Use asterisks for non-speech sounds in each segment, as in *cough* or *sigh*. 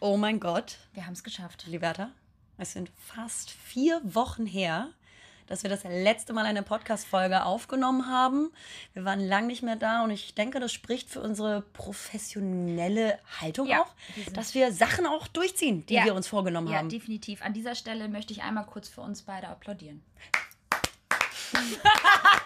Oh mein Gott, Wir haben es geschafft. Liberta, es sind fast vier Wochen her, dass wir das letzte Mal eine Podcast-Folge aufgenommen haben. Wir waren lang nicht mehr da und ich denke, das spricht für unsere professionelle Haltung Ja, auch, dass wir Sachen auch durchziehen, die Ja. wir uns vorgenommen Ja, haben. definitiv. An dieser Stelle möchte ich einmal kurz für uns beide applaudieren. *laughs*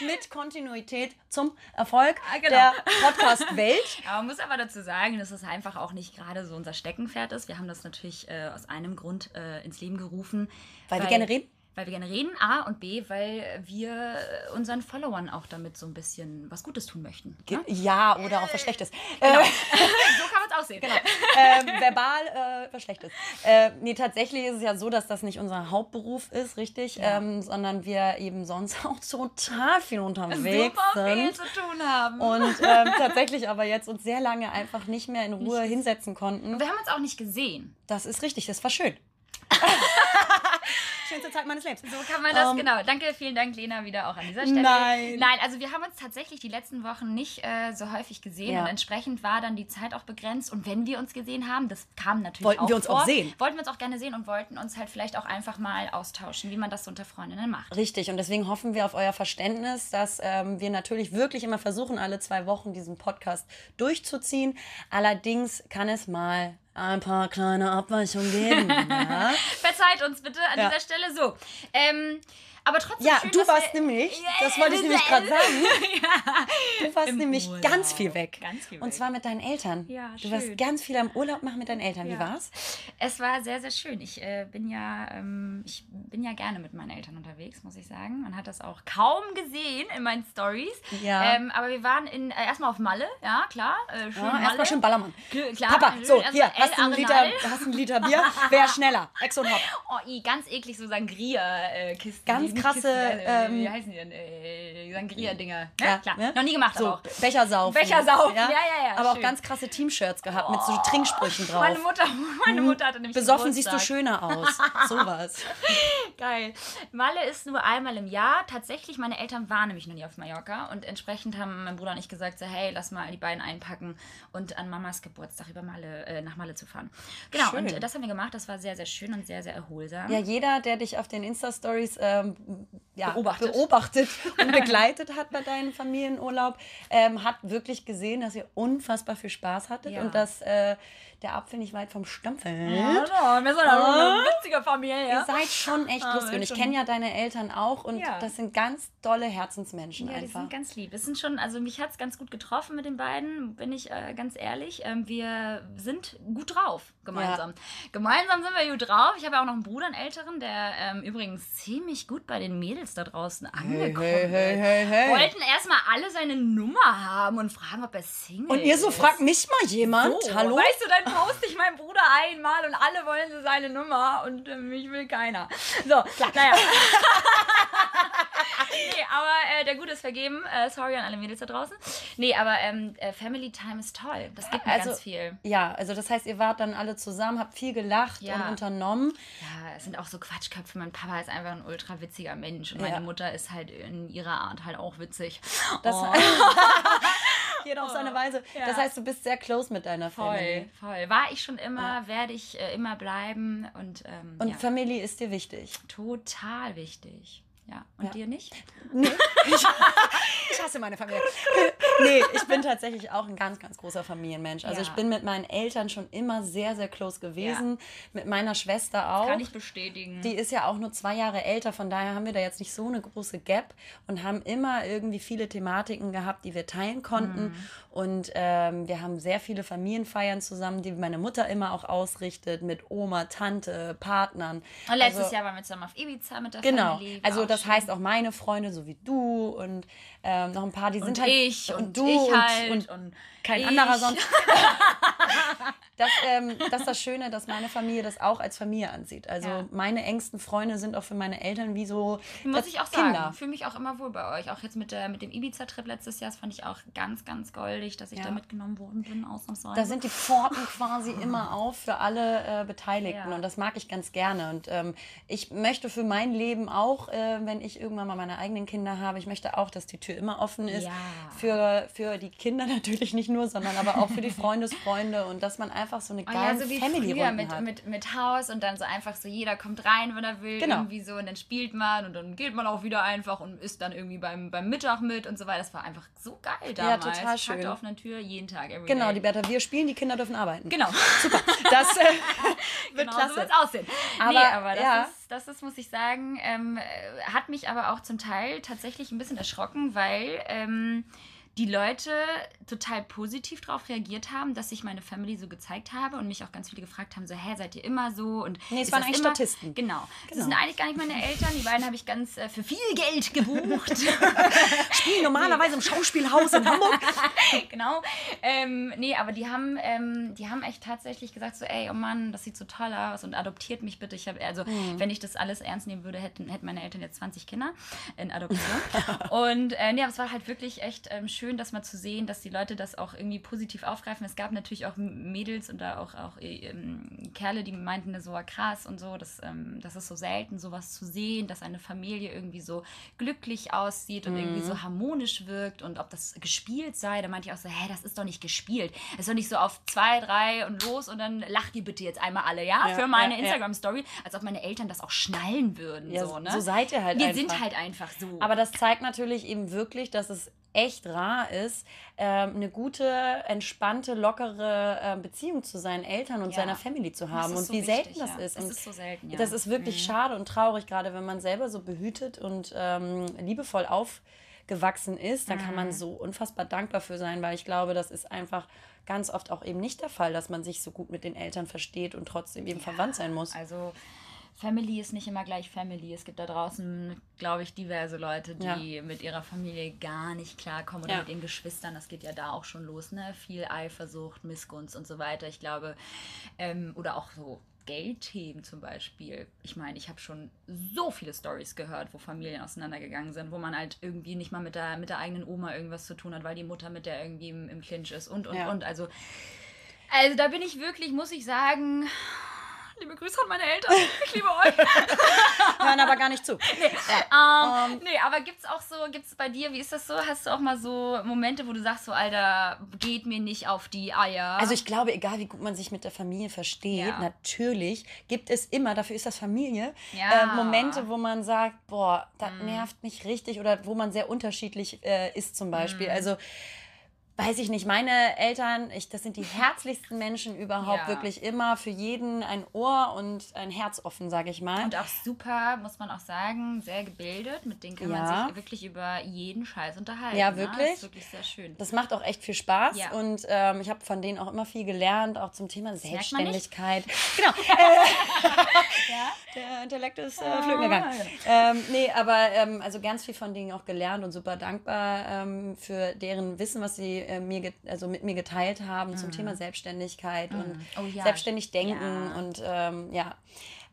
Mit Kontinuität zum Erfolg Ah, genau. der Podcast-Welt. *laughs* Aber man muss aber dazu sagen, dass es einfach auch nicht gerade so unser Steckenpferd ist. Wir haben das natürlich äh, aus einem Grund äh, ins Leben gerufen. Weil wir gerne reden? Weil wir gerne reden, A und B, weil wir äh, unseren Followern auch damit so ein bisschen was Gutes tun möchten. Ne? Ja, oder auch was Schlechtes. *laughs* Genau. Äh, *laughs* so kann man es auch sehen. Genau. ähm, verbal äh, was Schlechtes. Äh, nee, tatsächlich ist es ja so, dass das nicht unser Hauptberuf ist, richtig, Ja. ähm, sondern wir eben sonst *laughs* auch total viel unterwegs Super viel sind. zu tun haben. Und ähm, tatsächlich aber jetzt uns sehr lange einfach nicht mehr in Ruhe Nicht- hinsetzen konnten. wir haben uns auch nicht gesehen. Das ist richtig, das war schön. Schönste Zeit meines Lebens. So kann man das, Ähm, genau. Danke, vielen Dank, Lena, wieder auch an dieser Stelle. Nein. Nein, also wir haben uns tatsächlich die letzten Wochen nicht äh, so häufig gesehen Ja. und entsprechend war dann die Zeit auch begrenzt. Und wenn wir uns gesehen haben, das kam natürlich Wollten auch wir uns vor, auch sehen. Wollten wir uns auch gerne sehen und wollten uns halt vielleicht auch einfach mal austauschen, wie man das so unter Freundinnen macht. Richtig, und deswegen hoffen wir auf euer Verständnis, dass ähm, wir natürlich wirklich immer versuchen, alle zwei Wochen diesen Podcast durchzuziehen. Allerdings kann es mal ein paar kleine Abweichungen geben. *laughs* Ja, Verzeiht uns bitte an Ja. dieser Stelle so. Ähm, aber trotzdem ja schön, du warst wir, nämlich, Ja, das wollte ich *laughs* ja, nämlich gerade ja. sagen, du warst Im nämlich Urlaub. ganz viel weg. Ganz viel Und weg. zwar mit deinen Eltern. Ja, du warst schön. ganz viel am Urlaub machen mit deinen Eltern. Wie Ja. war's? Es war sehr, sehr schön. Ich äh, bin ja, ähm, ich bin ja gerne mit meinen Eltern unterwegs, muss ich sagen. Man hat das auch kaum gesehen in meinen Stories. Ja. Ähm, aber wir waren in, äh, erstmal auf Malle, ja klar. Äh, schön Ja, Malle. erstmal schön Ballermann. Kl- Klar, Papa, so, hier, hast du einen Liter, hast einen Liter Bier? Wer *laughs* schneller? Ex und Hop. Oh, i, ganz eklig, so Sangria-Kisten. Ganz krasse, äh, wie ähm, heißen die denn? Äh, Sangria-Dinger. Ne? Ja, klar. ne? Noch nie gemacht, So, aber auch. Bechersaufen. Bechersaufen, ja, ja, ja, Aber auch schön. ganz krasse Team-Shirts gehabt mit so Trinksprüchen drauf. Meine Mutter, *laughs* meine Mutter hatte nämlich Besoffen siehst du schöner aus. *laughs* Sowas. Geil. Malle ist nur einmal im Jahr. Tatsächlich, meine Eltern waren nämlich noch nie auf Mallorca und entsprechend haben mein Bruder und ich gesagt, so, hey, lass mal die beiden einpacken und an Mamas Geburtstag über Malle, äh, nach Malle zu fahren. Genau, Schön. und äh, das haben wir gemacht. Das war sehr, sehr schön und sehr, sehr erholsam. Ja, jeder, der dich auf den Insta-Stories ähm, ja, Beobachtet. beobachtet *laughs* und begleitet hat bei deinem Familienurlaub, ähm, hat wirklich gesehen, dass ihr unfassbar viel Spaß hattet Ja. und dass äh, der Apfel nicht weit vom Stamm fällt. Ja, wir sind eine witzige Familie. Ihr seid schon echt Ah, lustig. Und ich kenne ja deine Eltern auch und Ja. das sind ganz tolle Herzensmenschen Ja, die einfach. sind ganz lieb. Es sind schon, also mich hat es ganz gut getroffen mit den beiden, bin ich äh, ganz ehrlich. Ähm, wir sind gut drauf gemeinsam. Gemeinsam sind wir gut drauf. Ich habe ja auch noch einen Bruder, einen älteren, der ähm, übrigens ziemlich gut bei den Mädels da draußen angekommen hey, hey, ist. hey, hey. Wollten erstmal alle seine Nummer haben und fragen, ob er Single und ihr so, ist. fragt mich mal jemand, So, hallo? Weißt du, dann poste ich meinen Bruder einmal und alle wollen so seine Nummer und äh, mich will keiner. So, naja. *laughs* *laughs* nee, aber äh, der Gute ist vergeben. Äh, sorry an alle Mädels da draußen. Nee, aber ähm, äh, Family Time ist toll. Das gibt mir Also, ganz viel. Ja, also das heißt, ihr wart dann alle zusammen, habt viel gelacht Ja. und unternommen. Ja, es sind auch so Quatschköpfe. Mein Papa ist einfach ein ultra witziger Mensch und Ja. meine Mutter ist halt in ihrer Art halt auch witzig. Das oh, *laughs* Jeder auf seine Weise. Ja. Das heißt, du bist sehr close mit deiner voll, Familie. voll. War ich schon immer, werde ich äh, immer bleiben und, ähm, Und ja, Familie ist dir wichtig. total wichtig. Ja, und Ja. dir nicht? *laughs* Nee. Ich, ich hasse meine Familie. Nee, ich bin tatsächlich auch ein ganz, ganz großer Familienmensch. Also Ja. ich bin mit meinen Eltern schon immer sehr, sehr close gewesen. Mit meiner Schwester auch. Kann ich bestätigen. Die ist ja auch nur zwei Jahre älter, von daher haben wir da jetzt nicht so eine große Gap und haben immer irgendwie viele Thematiken gehabt, die wir teilen konnten. Mhm. Und ähm, wir haben sehr viele Familienfeiern zusammen, die meine Mutter immer auch ausrichtet, mit Oma, Tante, Partnern. und letztes Also- Jahr waren wir zusammen auf Ibiza mit der Genau. Family. War Also auch das heißt auch meine Freunde, so wie du und ähm, noch ein paar, die und sind halt ich und, du ich und, halt und und, kein ich. anderer sonst. *laughs* das, ähm, das ist das Schöne, dass meine Familie das auch als Familie ansieht. Also Ja. meine engsten Freunde sind auch für meine Eltern wie so Muss ich auch sagen, Kinder. fühle mich auch immer wohl bei euch. Auch jetzt mit, der, mit dem Ibiza-Trip letztes Jahr, das fand ich auch ganz, ganz goldig, dass ich Ja. da mitgenommen worden bin, ausnahmsweise. Da sind die Pforten quasi immer auf für alle äh, Beteiligten Ja. und das mag ich ganz gerne. Und ähm, ich möchte für mein Leben auch, äh, wenn ich irgendwann mal meine eigenen Kinder habe, ich möchte auch, dass die Tür immer offen ist. Für, für die Kinder *laughs* natürlich nicht nur, sondern aber auch für die Freundesfreunde und dass man einfach so eine Oh geile ja, so wie Family früher mit, hat. mit, mit Haus und dann so einfach so, jeder kommt rein, wenn er will, Genau. irgendwie so und dann spielt man und dann geht man auch wieder einfach und isst dann irgendwie beim, beim Mittag mit und so weiter. Das war einfach so geil damals. total schön. Tag auf einer Tür, jeden Tag, genau, day. die Bertha, wir spielen, die Kinder dürfen arbeiten. Genau. *laughs* Super. *laughs* Das äh, wird genau, klasse. so aussehen. Aber, nee, aber das, ja. ist, das ist, muss ich sagen, ähm, äh, hat mich aber auch zum Teil tatsächlich ein bisschen erschrocken, weil ähm, die Leute total positiv darauf reagiert haben, dass ich meine Family so gezeigt habe und mich auch ganz viele gefragt haben, so, hä, seid ihr immer so? Und Nee, es waren das eigentlich immer? Statisten. Genau. Das Genau. sind eigentlich gar nicht meine Eltern. Die beiden habe ich ganz äh, für viel Geld *laughs* gebucht. Spielen normalerweise im Schauspielhaus in Hamburg. *laughs* genau. Ähm, nee, aber die haben, ähm, die haben echt tatsächlich gesagt, so, ey, oh Mann, das sieht so toll aus und adoptiert mich bitte. Ich habe, also, Mhm. wenn ich das alles ernst nehmen würde, hätten, hätten meine Eltern jetzt 20 Kinder in Adoption. und äh, nee, aber es war halt wirklich echt ähm, schön, das mal zu sehen, dass die Leute das auch irgendwie positiv aufgreifen. Es gab natürlich auch Mädels und da auch, auch ähm, Kerle, die meinten so, krass und so, das, ähm, das ist so selten, sowas zu sehen, dass eine Familie irgendwie so glücklich aussieht und irgendwie Mhm. so harmonisch wirkt und ob das gespielt sei. Da meinte ich auch so, hä, das ist doch nicht gespielt. Es ist doch nicht so auf zwei, drei und los und dann lacht ihr bitte jetzt einmal alle, ja, Ja, für meine ja, ja. Instagram-Story, als ob meine Eltern das auch schnallen würden. Ja, so, ne? so seid ihr halt Wir einfach. sind halt einfach so. Aber das zeigt natürlich eben wirklich, dass es echt rar ist, ähm, eine gute, entspannte, lockere ähm, Beziehung zu seinen Eltern und Ja. seiner Family zu Das haben und so wie wichtig, selten das ja. ist. Und ist so selten, ja. Das ist wirklich Mhm. schade und traurig, gerade wenn man selber so behütet und ähm, liebevoll aufgewachsen ist, dann kann Mhm. man so unfassbar dankbar für sein, weil ich glaube, das ist einfach ganz oft auch eben nicht der Fall, dass man sich so gut mit den Eltern versteht und trotzdem eben verwandt sein muss. Also Family ist nicht immer gleich Family. Es gibt da draußen, glaube ich, diverse Leute, die mit ihrer Familie gar nicht klarkommen oder Ja. mit den Geschwistern. Das geht ja da auch schon los, ne? Viel Eifersucht, Missgunst und so weiter. Ich glaube, ähm, oder auch so Geldthemen zum Beispiel. Ich meine, ich habe schon so viele Stories gehört, wo Familien auseinandergegangen sind, wo man halt irgendwie nicht mal mit der, mit der eigenen Oma irgendwas zu tun hat, weil die Mutter mit der irgendwie im, im Clinch ist und, und, Ja. und. Also, also da bin ich wirklich, muss ich sagen, liebe Grüße an meine Eltern. Ich liebe euch. *laughs* Hören aber gar nicht zu. Ähm, nee, aber gibt's auch so, gibt's bei dir, wie ist das so? Hast du auch mal so Momente, wo du sagst, so, Alter, geht mir nicht auf die Eier? Also ich glaube, egal wie gut man sich mit der Familie versteht, Ja. natürlich gibt es immer, dafür ist das Familie, Ja. äh, Momente, wo man sagt, boah, das Mhm. nervt mich richtig oder wo man sehr unterschiedlich äh, ist zum Beispiel. Mhm. Also weiß ich nicht, meine Eltern, ich, das sind die *laughs* herzlichsten Menschen überhaupt, Ja. wirklich immer für jeden ein Ohr und ein Herz offen, sage ich mal. und auch super, muss man auch sagen, sehr gebildet. Mit denen kann Ja. man sich wirklich über jeden Scheiß unterhalten. Ja, Ne? wirklich? Das ist wirklich sehr schön. Das macht auch echt viel Spaß Ja. und ähm, ich habe von denen auch immer viel gelernt, auch zum Thema nicht. Selbstständigkeit. *laughs* Genau. Äh, Der Intellekt ist äh, flöten gegangen. Ähm, nee, aber ähm, also ganz viel von denen auch gelernt und super dankbar ähm, für deren Wissen, was sie äh, mir also mit mir geteilt haben zum Thema Selbstständigkeit und Oh ja, selbstständig denken ja. und ähm, ja.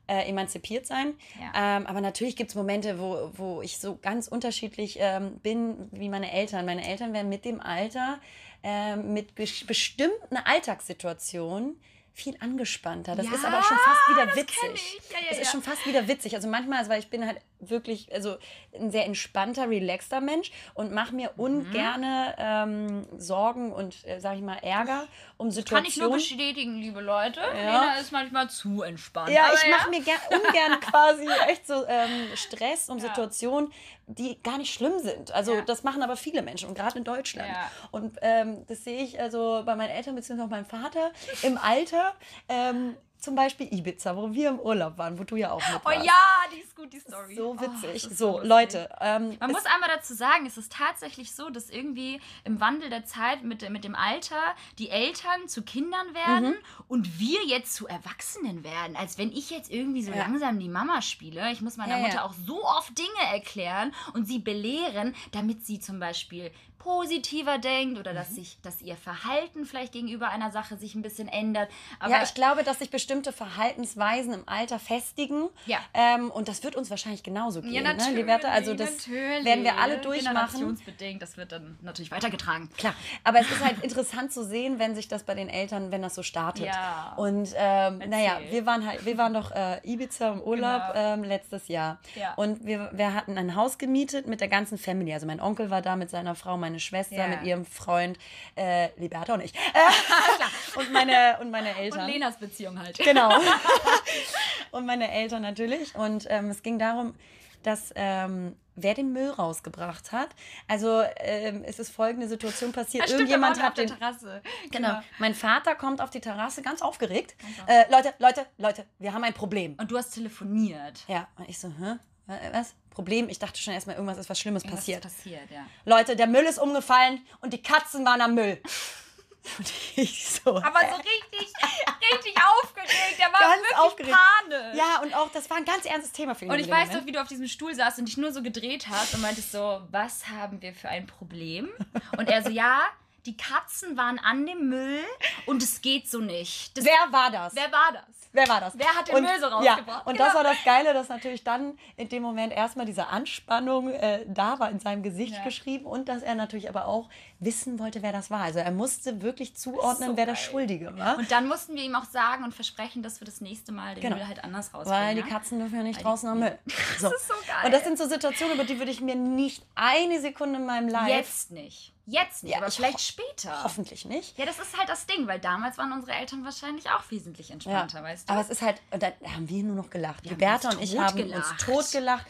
Äh, emanzipiert sein. Ja. Ähm, aber natürlich gibt es Momente, wo, wo ich so ganz unterschiedlich ähm, bin wie meine Eltern. Meine Eltern werden mit dem Alter, ähm, mit bes- bestimmten Alltagssituationen viel angespannter. Das Ja, ist aber schon fast wieder das witzig. ich. Ja, ja, das ist schon fast wieder witzig. Also manchmal, also weil ich bin halt wirklich, also ein sehr entspannter, relaxter Mensch und mache mir Mhm. ungerne ähm, Sorgen und, äh, sag ich mal, Ärger um Kann ich nur Situationen. bestätigen, liebe Leute. Lena ist manchmal zu entspannt. Ja, Aber ich mache mir ger ungern *laughs* quasi echt so ähm, Stress um. Situationen, die gar nicht schlimm sind. Also Ja. das machen aber viele Menschen und gerade in Deutschland. Ja. Und ähm, das sehe ich also bei meinen Eltern bzw. auch meinem Vater im Alter. Ähm, zum Beispiel Ibiza, wo wir im Urlaub waren, wo du ja auch mit Oh warst. ja, die ist Story. So Oh, witzig. ist so, lustig. Leute. Ähm, Man muss einmal dazu sagen, es ist tatsächlich so, dass irgendwie im Wandel der Zeit mit, mit dem Alter die Eltern zu Kindern werden Mhm. und wir jetzt zu Erwachsenen werden. Als wenn ich jetzt irgendwie so Ja. langsam die Mama spiele. Ich muss meiner Ja, ja. Mutter auch so oft Dinge erklären und sie belehren, damit sie zum Beispiel positiver denkt oder Mhm. dass sich, dass ihr Verhalten vielleicht gegenüber einer Sache sich ein bisschen ändert. Aber ja, ich glaube, dass sich bestimmte Verhaltensweisen im Alter festigen. Ja. Ähm, und das wird uns wahrscheinlich genauso gehen. ne, Liberta? Also das natürlich. werden wir alle durchmachen. Generationsbedingt, das wird dann natürlich weitergetragen. Klar, aber es ist halt interessant zu sehen, wenn sich das bei den Eltern, wenn das so startet. Ja. Und ähm, naja, wir waren halt, wir waren doch äh, Ibiza im Urlaub Genau. ähm, letztes Jahr. Ja. Und wir, wir hatten ein Haus gemietet mit der ganzen Family. Also mein Onkel war da mit seiner Frau, meine Schwester Ja. mit ihrem Freund, äh, Liberta und ich. *laughs* Äh, und, meine, und meine Eltern. Und Lenas Beziehung halt. Genau. *laughs* und meine Eltern natürlich. Und ähm, es ging darum, dass ähm, wer den Müll rausgebracht hat. Also ähm, es ist folgende Situation passiert. Stimmt, Irgendjemand hat auf den. der Terrasse. Genau. Mein Vater kommt auf die Terrasse ganz aufgeregt. Äh, Leute, Leute, Leute, wir haben ein Problem. Und du hast telefoniert. Ja, und ich so, hä? Äh, Was? Problem? Ich dachte schon erstmal, irgendwas ist was Schlimmes Was passiert. ist passiert, ja. Leute, der Müll ist umgefallen und die Katzen waren am Müll. *laughs* Und ich so. Aber so richtig, richtig aufgeregt. Der war Ganz wirklich aufgeregt. panisch. Ja, und auch, das war ein ganz ernstes Thema für ihn. Und ich weiß Moment. doch, wie du auf diesem Stuhl saßt und dich nur so gedreht hast und meintest so, was haben wir für ein Problem? Und er so, ja, die Katzen waren an dem Müll und es geht so nicht. Das, Wer war das? wer war das? Wer war das? Wer hat den und, Müll so Ja, rausgebracht? und Genau. das war das Geile, dass natürlich dann in dem Moment erstmal diese Anspannung äh, da war in seinem Gesicht Ja. geschrieben und dass er natürlich aber auch wissen wollte, wer das war. Also er musste wirklich zuordnen, So wer geil. Schuldige war. Und dann mussten wir ihm auch sagen und versprechen, dass wir das nächste Mal den Genau. Müll halt anders rausbringen. Weil die ja? Katzen dürfen ja nicht Weil draußen am Müll. *laughs* So. ist so geil. Und das sind so Situationen, über die würde ich mir nicht eine Sekunde in meinem Life. Jetzt nicht. Jetzt nicht, Ja, aber ich vielleicht später. Hoffentlich nicht. Ja, das ist halt das Ding, weil damals waren unsere Eltern wahrscheinlich auch wesentlich entspannter, weißt du? Aber es ist halt, und da haben wir nur noch gelacht. Bertha uns und ich haben totgelacht. uns totgelacht.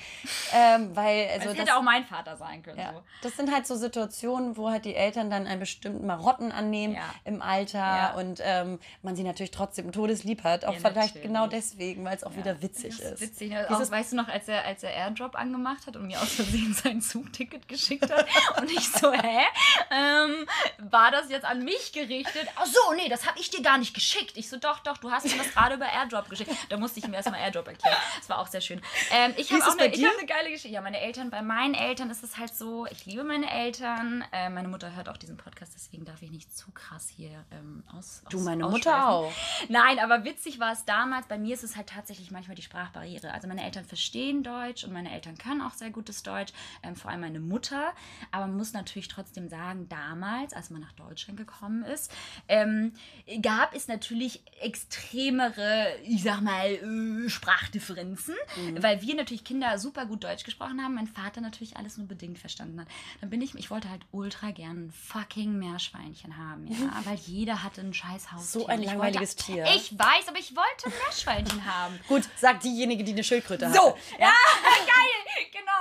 Ähm, weil, *laughs* also das hätte auch mein Vater sein können. ja, So. das sind halt so Situationen, wo halt die Eltern dann einen bestimmten Marotten annehmen Ja. im Alter Ja. und ähm, man sie natürlich trotzdem todeslieb hat. Auch Ja, vielleicht natürlich. genau deswegen, weil es auch Ja. wieder witzig Das ist. Witzig. Ne? Auch, weißt du noch, als er, als er Airdrop angemacht hat und mir aus Versehen *laughs* sein Zugticket geschickt hat und ich so, hä? Ähm, war das jetzt an mich gerichtet? Ach so, nee, das habe ich dir gar nicht geschickt. Ich so, doch, doch, du hast mir das gerade über Airdrop geschickt. Da musste ich ihm erstmal Airdrop erklären. Das war auch sehr schön. Ähm, ich habe auch eine, ich hab eine geile Geschichte. Ja, meine Eltern, bei meinen Eltern ist es halt so, ich liebe meine Eltern. Äh, meine Mutter hört auch diesen Podcast, deswegen darf ich nicht zu krass hier ähm, aus. Du, aus- meine ausschweifen. Mutter auch. Nein, aber witzig war es damals. Bei mir ist es halt tatsächlich manchmal die Sprachbarriere. Also meine Eltern verstehen Deutsch und meine Eltern können auch sehr gutes Deutsch, ähm, vor allem meine Mutter. Aber man muss natürlich trotzdem sagen, damals, als man nach Deutschland gekommen ist, ähm, gab es natürlich extremere, ich sag mal, äh, Sprachdifferenzen, weil wir natürlich Kinder super gut Deutsch gesprochen haben, mein Vater natürlich alles nur bedingt verstanden hat. Dann bin ich, ich wollte halt ultra gern ein fucking Meerschweinchen haben, ja, weil jeder hatte ein scheiß Haus. So ein langweiliges wollte, Tier. Ich weiß, aber ich wollte ein Meerschweinchen *laughs* haben. Gut, sagt diejenige, die eine Schildkröte hat. So, ja, *laughs* geil, genau.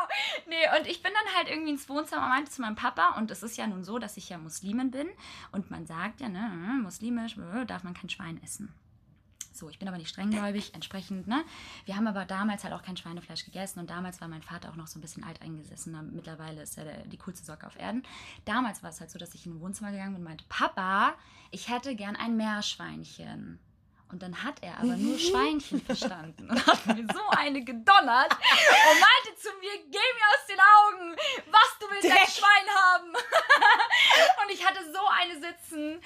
Nee, und ich bin dann halt irgendwie ins Wohnzimmer meinte zu meinem Papa, und es ist ja nun so, dass ich ja Muslimin bin, und man sagt ja, ne, muslimisch äh, darf man kein Schwein essen. So, ich bin aber nicht strenggläubig, entsprechend, ne? Wir haben aber damals halt auch kein Schweinefleisch gegessen und damals war mein Vater auch noch so ein bisschen alteingesessener. Mittlerweile ist er der, die coolste Socke auf Erden. Damals war es halt so, dass ich in ein Wohnzimmer gegangen bin und meinte, Papa, ich hätte gern ein Meerschweinchen. Und dann hat er aber nur *laughs* Schweinchen verstanden und hat mir so eine gedonnert und meinte zu mir, geh mir aus den Augen, was du willst ein Dreck. Schwein haben. *laughs* und ich hatte so eine sitzen.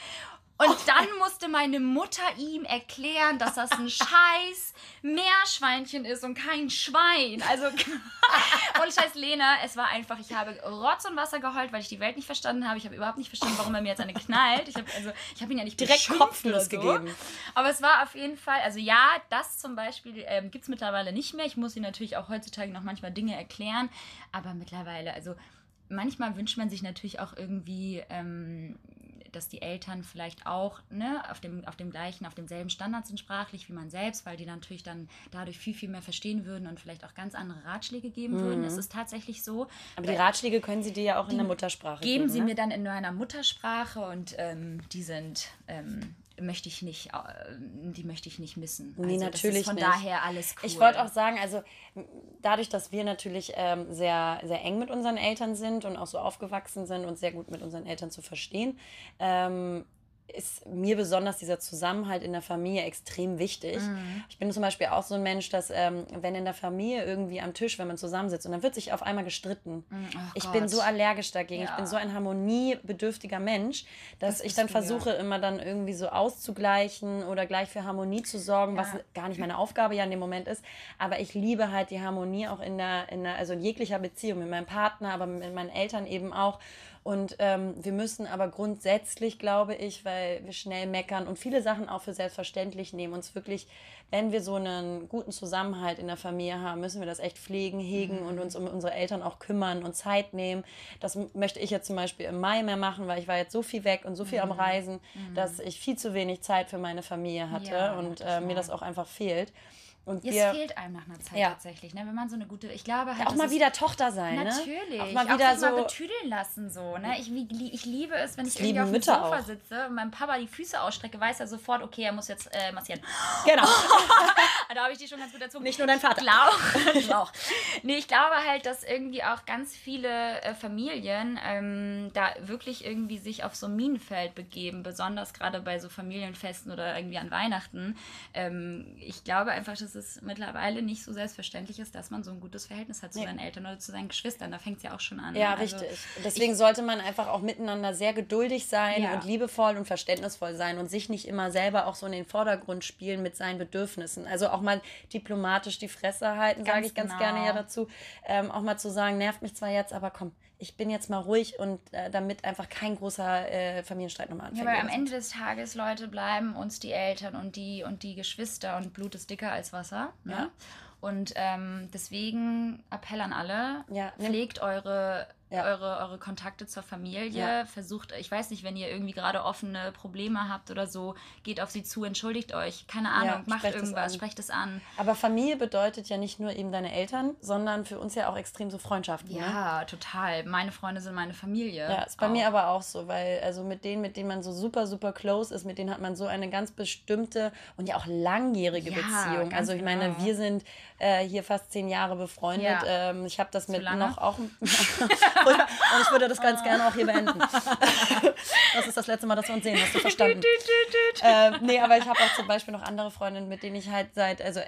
Und dann musste meine Mutter ihm erklären, dass das ein scheiß Meerschweinchen ist und kein Schwein. Also, *laughs* und scheiß Lena, es war einfach, ich habe Rotz und Wasser geheult, weil ich die Welt nicht verstanden habe. Ich habe überhaupt nicht verstanden, warum er mir jetzt eine knallt. Ich habe also, ich habe ihn ja nicht Direkt oder so. gegeben. Aber es war auf jeden Fall, also ja, das zum Beispiel ähm, gibt es mittlerweile nicht mehr. Ich muss ihm natürlich auch heutzutage noch manchmal Dinge erklären. Aber mittlerweile, also manchmal wünscht man sich natürlich auch irgendwie, ähm, dass die Eltern vielleicht auch ne, auf, dem, auf dem gleichen, auf demselben Standard sind sprachlich wie man selbst, weil die natürlich dann dadurch viel, viel mehr verstehen würden und vielleicht auch ganz andere Ratschläge geben würden. Es ist tatsächlich so. Aber die Ratschläge können sie dir ja auch in der Muttersprache geben. Geben sie ne? mir dann in meiner Muttersprache und ähm, die sind, ähm, möchte ich nicht, äh, die möchte ich nicht missen. Nee, also natürlich von nicht. daher alles cool. Ich wollte auch sagen, also dadurch, dass wir natürlich ähm, sehr, sehr eng mit unseren Eltern sind und auch so aufgewachsen sind und sehr gut mit unseren Eltern zu verstehen, ähm, ist mir besonders dieser Zusammenhalt in der Familie extrem wichtig. Mhm. Ich bin zum Beispiel auch so ein Mensch, dass ähm, wenn in der Familie irgendwie am Tisch, wenn man zusammensitzt und dann wird sich auf einmal gestritten. oh ich Gott. bin so allergisch dagegen. Ich Ja. bin so ein harmoniebedürftiger Mensch, dass Das ich dann du, ja. versuche, immer dann irgendwie so auszugleichen oder gleich für Harmonie zu sorgen, was Ja. gar nicht meine Aufgabe ja in dem Moment ist. Aber ich liebe halt die Harmonie auch in der, in der also in jeglicher Beziehung mit meinem Partner, aber mit meinen Eltern eben auch. Und ähm, wir müssen aber grundsätzlich, glaube ich, weil wir schnell meckern und viele Sachen auch für selbstverständlich nehmen, uns wirklich, wenn wir so einen guten Zusammenhalt in der Familie haben, müssen wir das echt pflegen, hegen mhm. und uns um unsere Eltern auch kümmern und Zeit nehmen. Das möchte ich jetzt zum Beispiel im Mai mehr machen, weil ich war jetzt so viel weg und so viel mhm. am Reisen, mhm. dass ich viel zu wenig Zeit für meine Familie hatte ja, und äh, mir das auch einfach fehlt. Und es wir, fehlt einem nach einer Zeit ja. tatsächlich, ne? wenn man so eine gute, ich glaube halt, ja, auch mal wieder Tochter sein, natürlich, ne? auch mal wieder auch so mal betüdeln lassen so, ne? Ich, ich liebe es, wenn ich irgendwie auf dem Mütter Sofa auch. sitze und meinem Papa die Füße ausstrecke, weiß er sofort, okay, er muss jetzt äh, massieren. Genau. *laughs* da habe ich die schon ganz gut erzogen. Nicht nur dein Vater. Ich glaube, *laughs* nee, ich glaube halt, dass irgendwie auch ganz viele äh, Familien ähm, da wirklich irgendwie sich auf so ein Minenfeld begeben, besonders gerade bei so Familienfesten oder irgendwie an Weihnachten. Ähm, ich glaube einfach, dass es mittlerweile nicht so selbstverständlich ist, dass man so ein gutes Verhältnis hat zu nee. seinen Eltern oder zu seinen Geschwistern. Da fängt es ja auch schon an. Ja, also, richtig. Deswegen ich, sollte man einfach auch miteinander sehr geduldig sein ja. und liebevoll und verständnisvoll sein und sich nicht immer selber auch so in den Vordergrund spielen mit seinen Bedürfnissen. Also auch mal diplomatisch die Fresse halten, sage ich ganz genau. gerne ja dazu. Ähm, auch mal zu sagen, nervt mich zwar jetzt, aber komm, ich bin jetzt mal ruhig und äh, damit einfach kein großer äh, Familienstreit nochmal anfängt. Ja, weil am Ende des Tages, Leute, bleiben uns die Eltern und die und die Geschwister und Blut ist dicker als Wasser. Ne? Ja. Und ähm, deswegen Appell an alle, ja, pflegt eure ja. eure, eure Kontakte zur Familie. Ja. Versucht, ich weiß nicht, wenn ihr irgendwie gerade offene Probleme habt oder so, geht auf sie zu, entschuldigt euch. Keine Ahnung, ja, macht irgendwas, sprecht es an. Aber Familie bedeutet ja nicht nur eben deine Eltern, sondern für uns ja auch extrem so Freundschaften. Ne? Ja, ne? total. Meine Freunde sind meine Familie. Ja, ist bei auch. mir aber auch so, weil also mit denen, mit denen man so super, super close ist, mit denen hat man so eine ganz bestimmte und ja auch langjährige Beziehung. Also ich meine, genau. wir sind äh, hier fast zehn Jahre befreundet. Ähm, ich habe das mit noch auch. *laughs* *laughs* Und ich würde das ganz gerne auch hier beenden. *laughs* das ist das letzte Mal, dass wir uns sehen, hast du verstanden? äh, nee, aber ich habe auch zum Beispiel noch andere Freundinnen, mit denen ich halt seit, also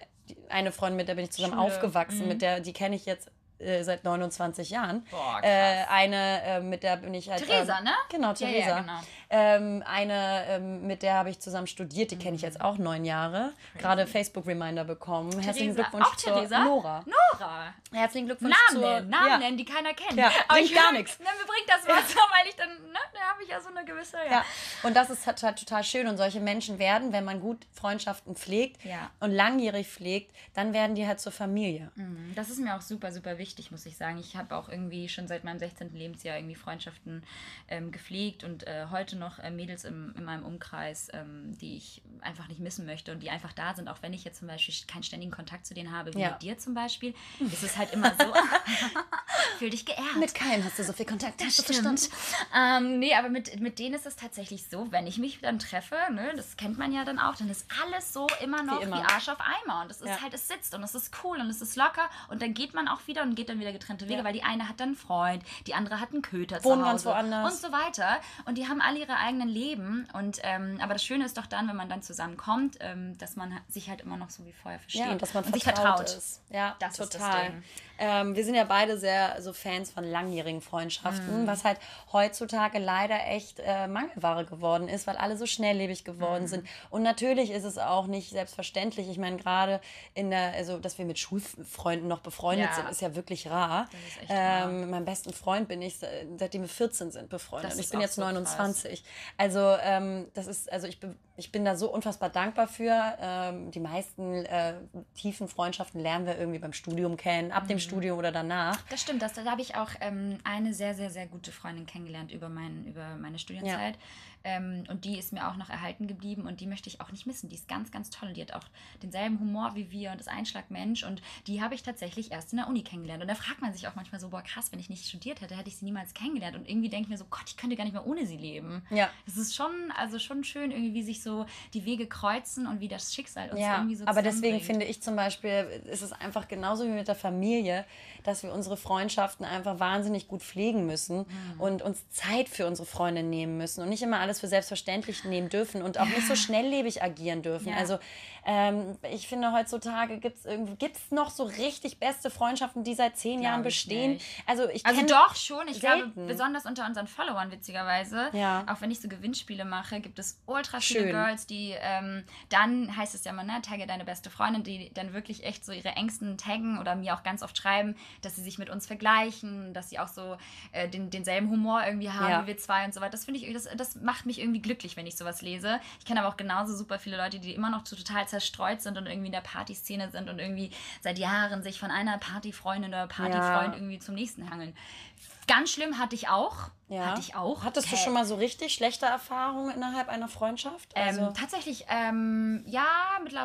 eine Freundin, mit der bin ich zusammen Schule. aufgewachsen, mhm. mit der, die kenne ich jetzt äh, seit 29 Jahren. Boah, äh, eine, äh, mit der bin ich halt. Theresa, ne? Genau, Theresa. Ja, ja, genau. Ähm, eine, ähm, mit der habe ich zusammen studiert, die kenne ich jetzt auch neun Jahre. Gerade Facebook-Reminder bekommen. Theresa. Herzlichen Glückwunsch auch zur Theresa? Nora. Nora. Herzlichen Glückwunsch Namen zur, nennen, Namen ja. nennen, die keiner kennt. Ja, Aber bringt gar nichts. Ne, mir bringt das was, *laughs* weil ich dann, ne, da habe ich ja so eine gewisse. Ja. Und das ist halt, halt total schön. Und solche Menschen werden, wenn man gut Freundschaften pflegt und langjährig pflegt, dann werden die halt zur Familie. Mhm. Das ist mir auch super, super wichtig, muss ich sagen. Ich habe auch irgendwie schon seit meinem 16. Lebensjahr irgendwie Freundschaften ähm, gepflegt und äh, heute noch äh, Mädels im, in meinem Umkreis, ähm, die ich einfach nicht missen möchte und die einfach da sind, auch wenn ich jetzt zum Beispiel keinen ständigen Kontakt zu denen habe, wie ja. mit dir zum Beispiel, ist es halt immer so, *laughs* fühl dich geehrt. Mit keinem hast du so viel Kontakt, das stimmt. Ähm, nee, aber mit, mit denen ist es tatsächlich so, wenn ich mich dann treffe, ne, das kennt man ja dann auch, dann ist alles so immer noch wie, immer. wie Arsch auf Eimer und es ist ja. halt, es sitzt und es ist cool und es ist locker und dann geht man auch wieder und geht dann wieder getrennte Wege, ja. weil die eine hat dann einen Freund, die andere hat einen Köter Wohnen zu Hause ganz woanders. und so weiter und die haben alle ihre eigenen Leben und ähm, aber das Schöne ist doch dann, wenn man dann zusammenkommt, ähm, dass man sich halt immer noch so wie vorher versteht ja, und dass man und sich vertraut ist. Ja, das total. Ist das ähm, wir sind ja beide sehr so Fans von langjährigen Freundschaften, mm. was halt heutzutage leider echt äh, Mangelware geworden ist, weil alle so schnelllebig geworden mm. sind. Und natürlich ist es auch nicht selbstverständlich. Ich meine, gerade in der, also dass wir mit Schulfreunden noch befreundet ja. sind, ist ja wirklich rar. Ähm, mit meinem besten Freund bin ich, seitdem wir 14 sind, befreundet. Und ich bin jetzt so 29. Krass. Also ähm, das ist, also ich bin ich bin da so unfassbar dankbar für. Ähm, die meisten äh, tiefen Freundschaften lernen wir irgendwie beim Studium kennen, ab mhm. dem Studium oder danach. Das stimmt, das, da habe ich auch ähm, eine sehr, sehr, sehr gute Freundin kennengelernt über, mein, über meine Studienzeit. Ähm, und die ist mir auch noch erhalten geblieben und die möchte ich auch nicht missen. Die ist ganz, ganz toll und die hat auch denselben Humor wie wir und ist Einschlagmensch und die habe ich tatsächlich erst in der Uni kennengelernt. Und da fragt man sich auch manchmal so, boah krass, wenn ich nicht studiert hätte, hätte ich sie niemals kennengelernt. Und irgendwie denke ich mir so, Gott, ich könnte gar nicht mehr ohne sie leben. Ja. Es ist schon, also schon schön irgendwie, wie sich so die Wege kreuzen und wie das Schicksal uns ja, irgendwie so aber deswegen finde ich zum Beispiel, ist es einfach genauso wie mit der Familie, dass wir unsere Freundschaften einfach wahnsinnig gut pflegen müssen mhm. und uns Zeit für unsere Freunde nehmen müssen und nicht immer alles für selbstverständlich nehmen dürfen und auch nicht so schnelllebig agieren dürfen. Ja. Also ähm, ich finde, heutzutage gibt es gibt's noch so richtig beste Freundschaften, die seit zehn Jahren bestehen. Also, ich also doch schon. Ich selten. glaube, besonders unter unseren Followern, witzigerweise, ja. auch wenn ich so Gewinnspiele mache, gibt es ultra viele Schön. Girls, die ähm, dann heißt es ja immer, ne, tagge deine beste Freundin, die dann wirklich echt so ihre Ängsten taggen oder mir auch ganz oft schreiben, dass sie sich mit uns vergleichen, dass sie auch so äh, den, denselben Humor irgendwie haben ja. wie wir zwei und so weiter. Das finde ich, das, das macht mich irgendwie glücklich, wenn ich sowas lese. Ich kenne aber auch genauso super viele Leute, die immer noch total zerstreut sind und irgendwie in der Partyszene sind und irgendwie seit Jahren sich von einer Partyfreundin oder Partyfreund ja. irgendwie zum nächsten hangeln. Ganz schlimm hatte ich auch. Ja. Hatte ich auch. Hattest du schon mal so richtig schlechte Erfahrungen innerhalb einer Freundschaft? Ähm, also ähm, tatsächlich, ähm, ja,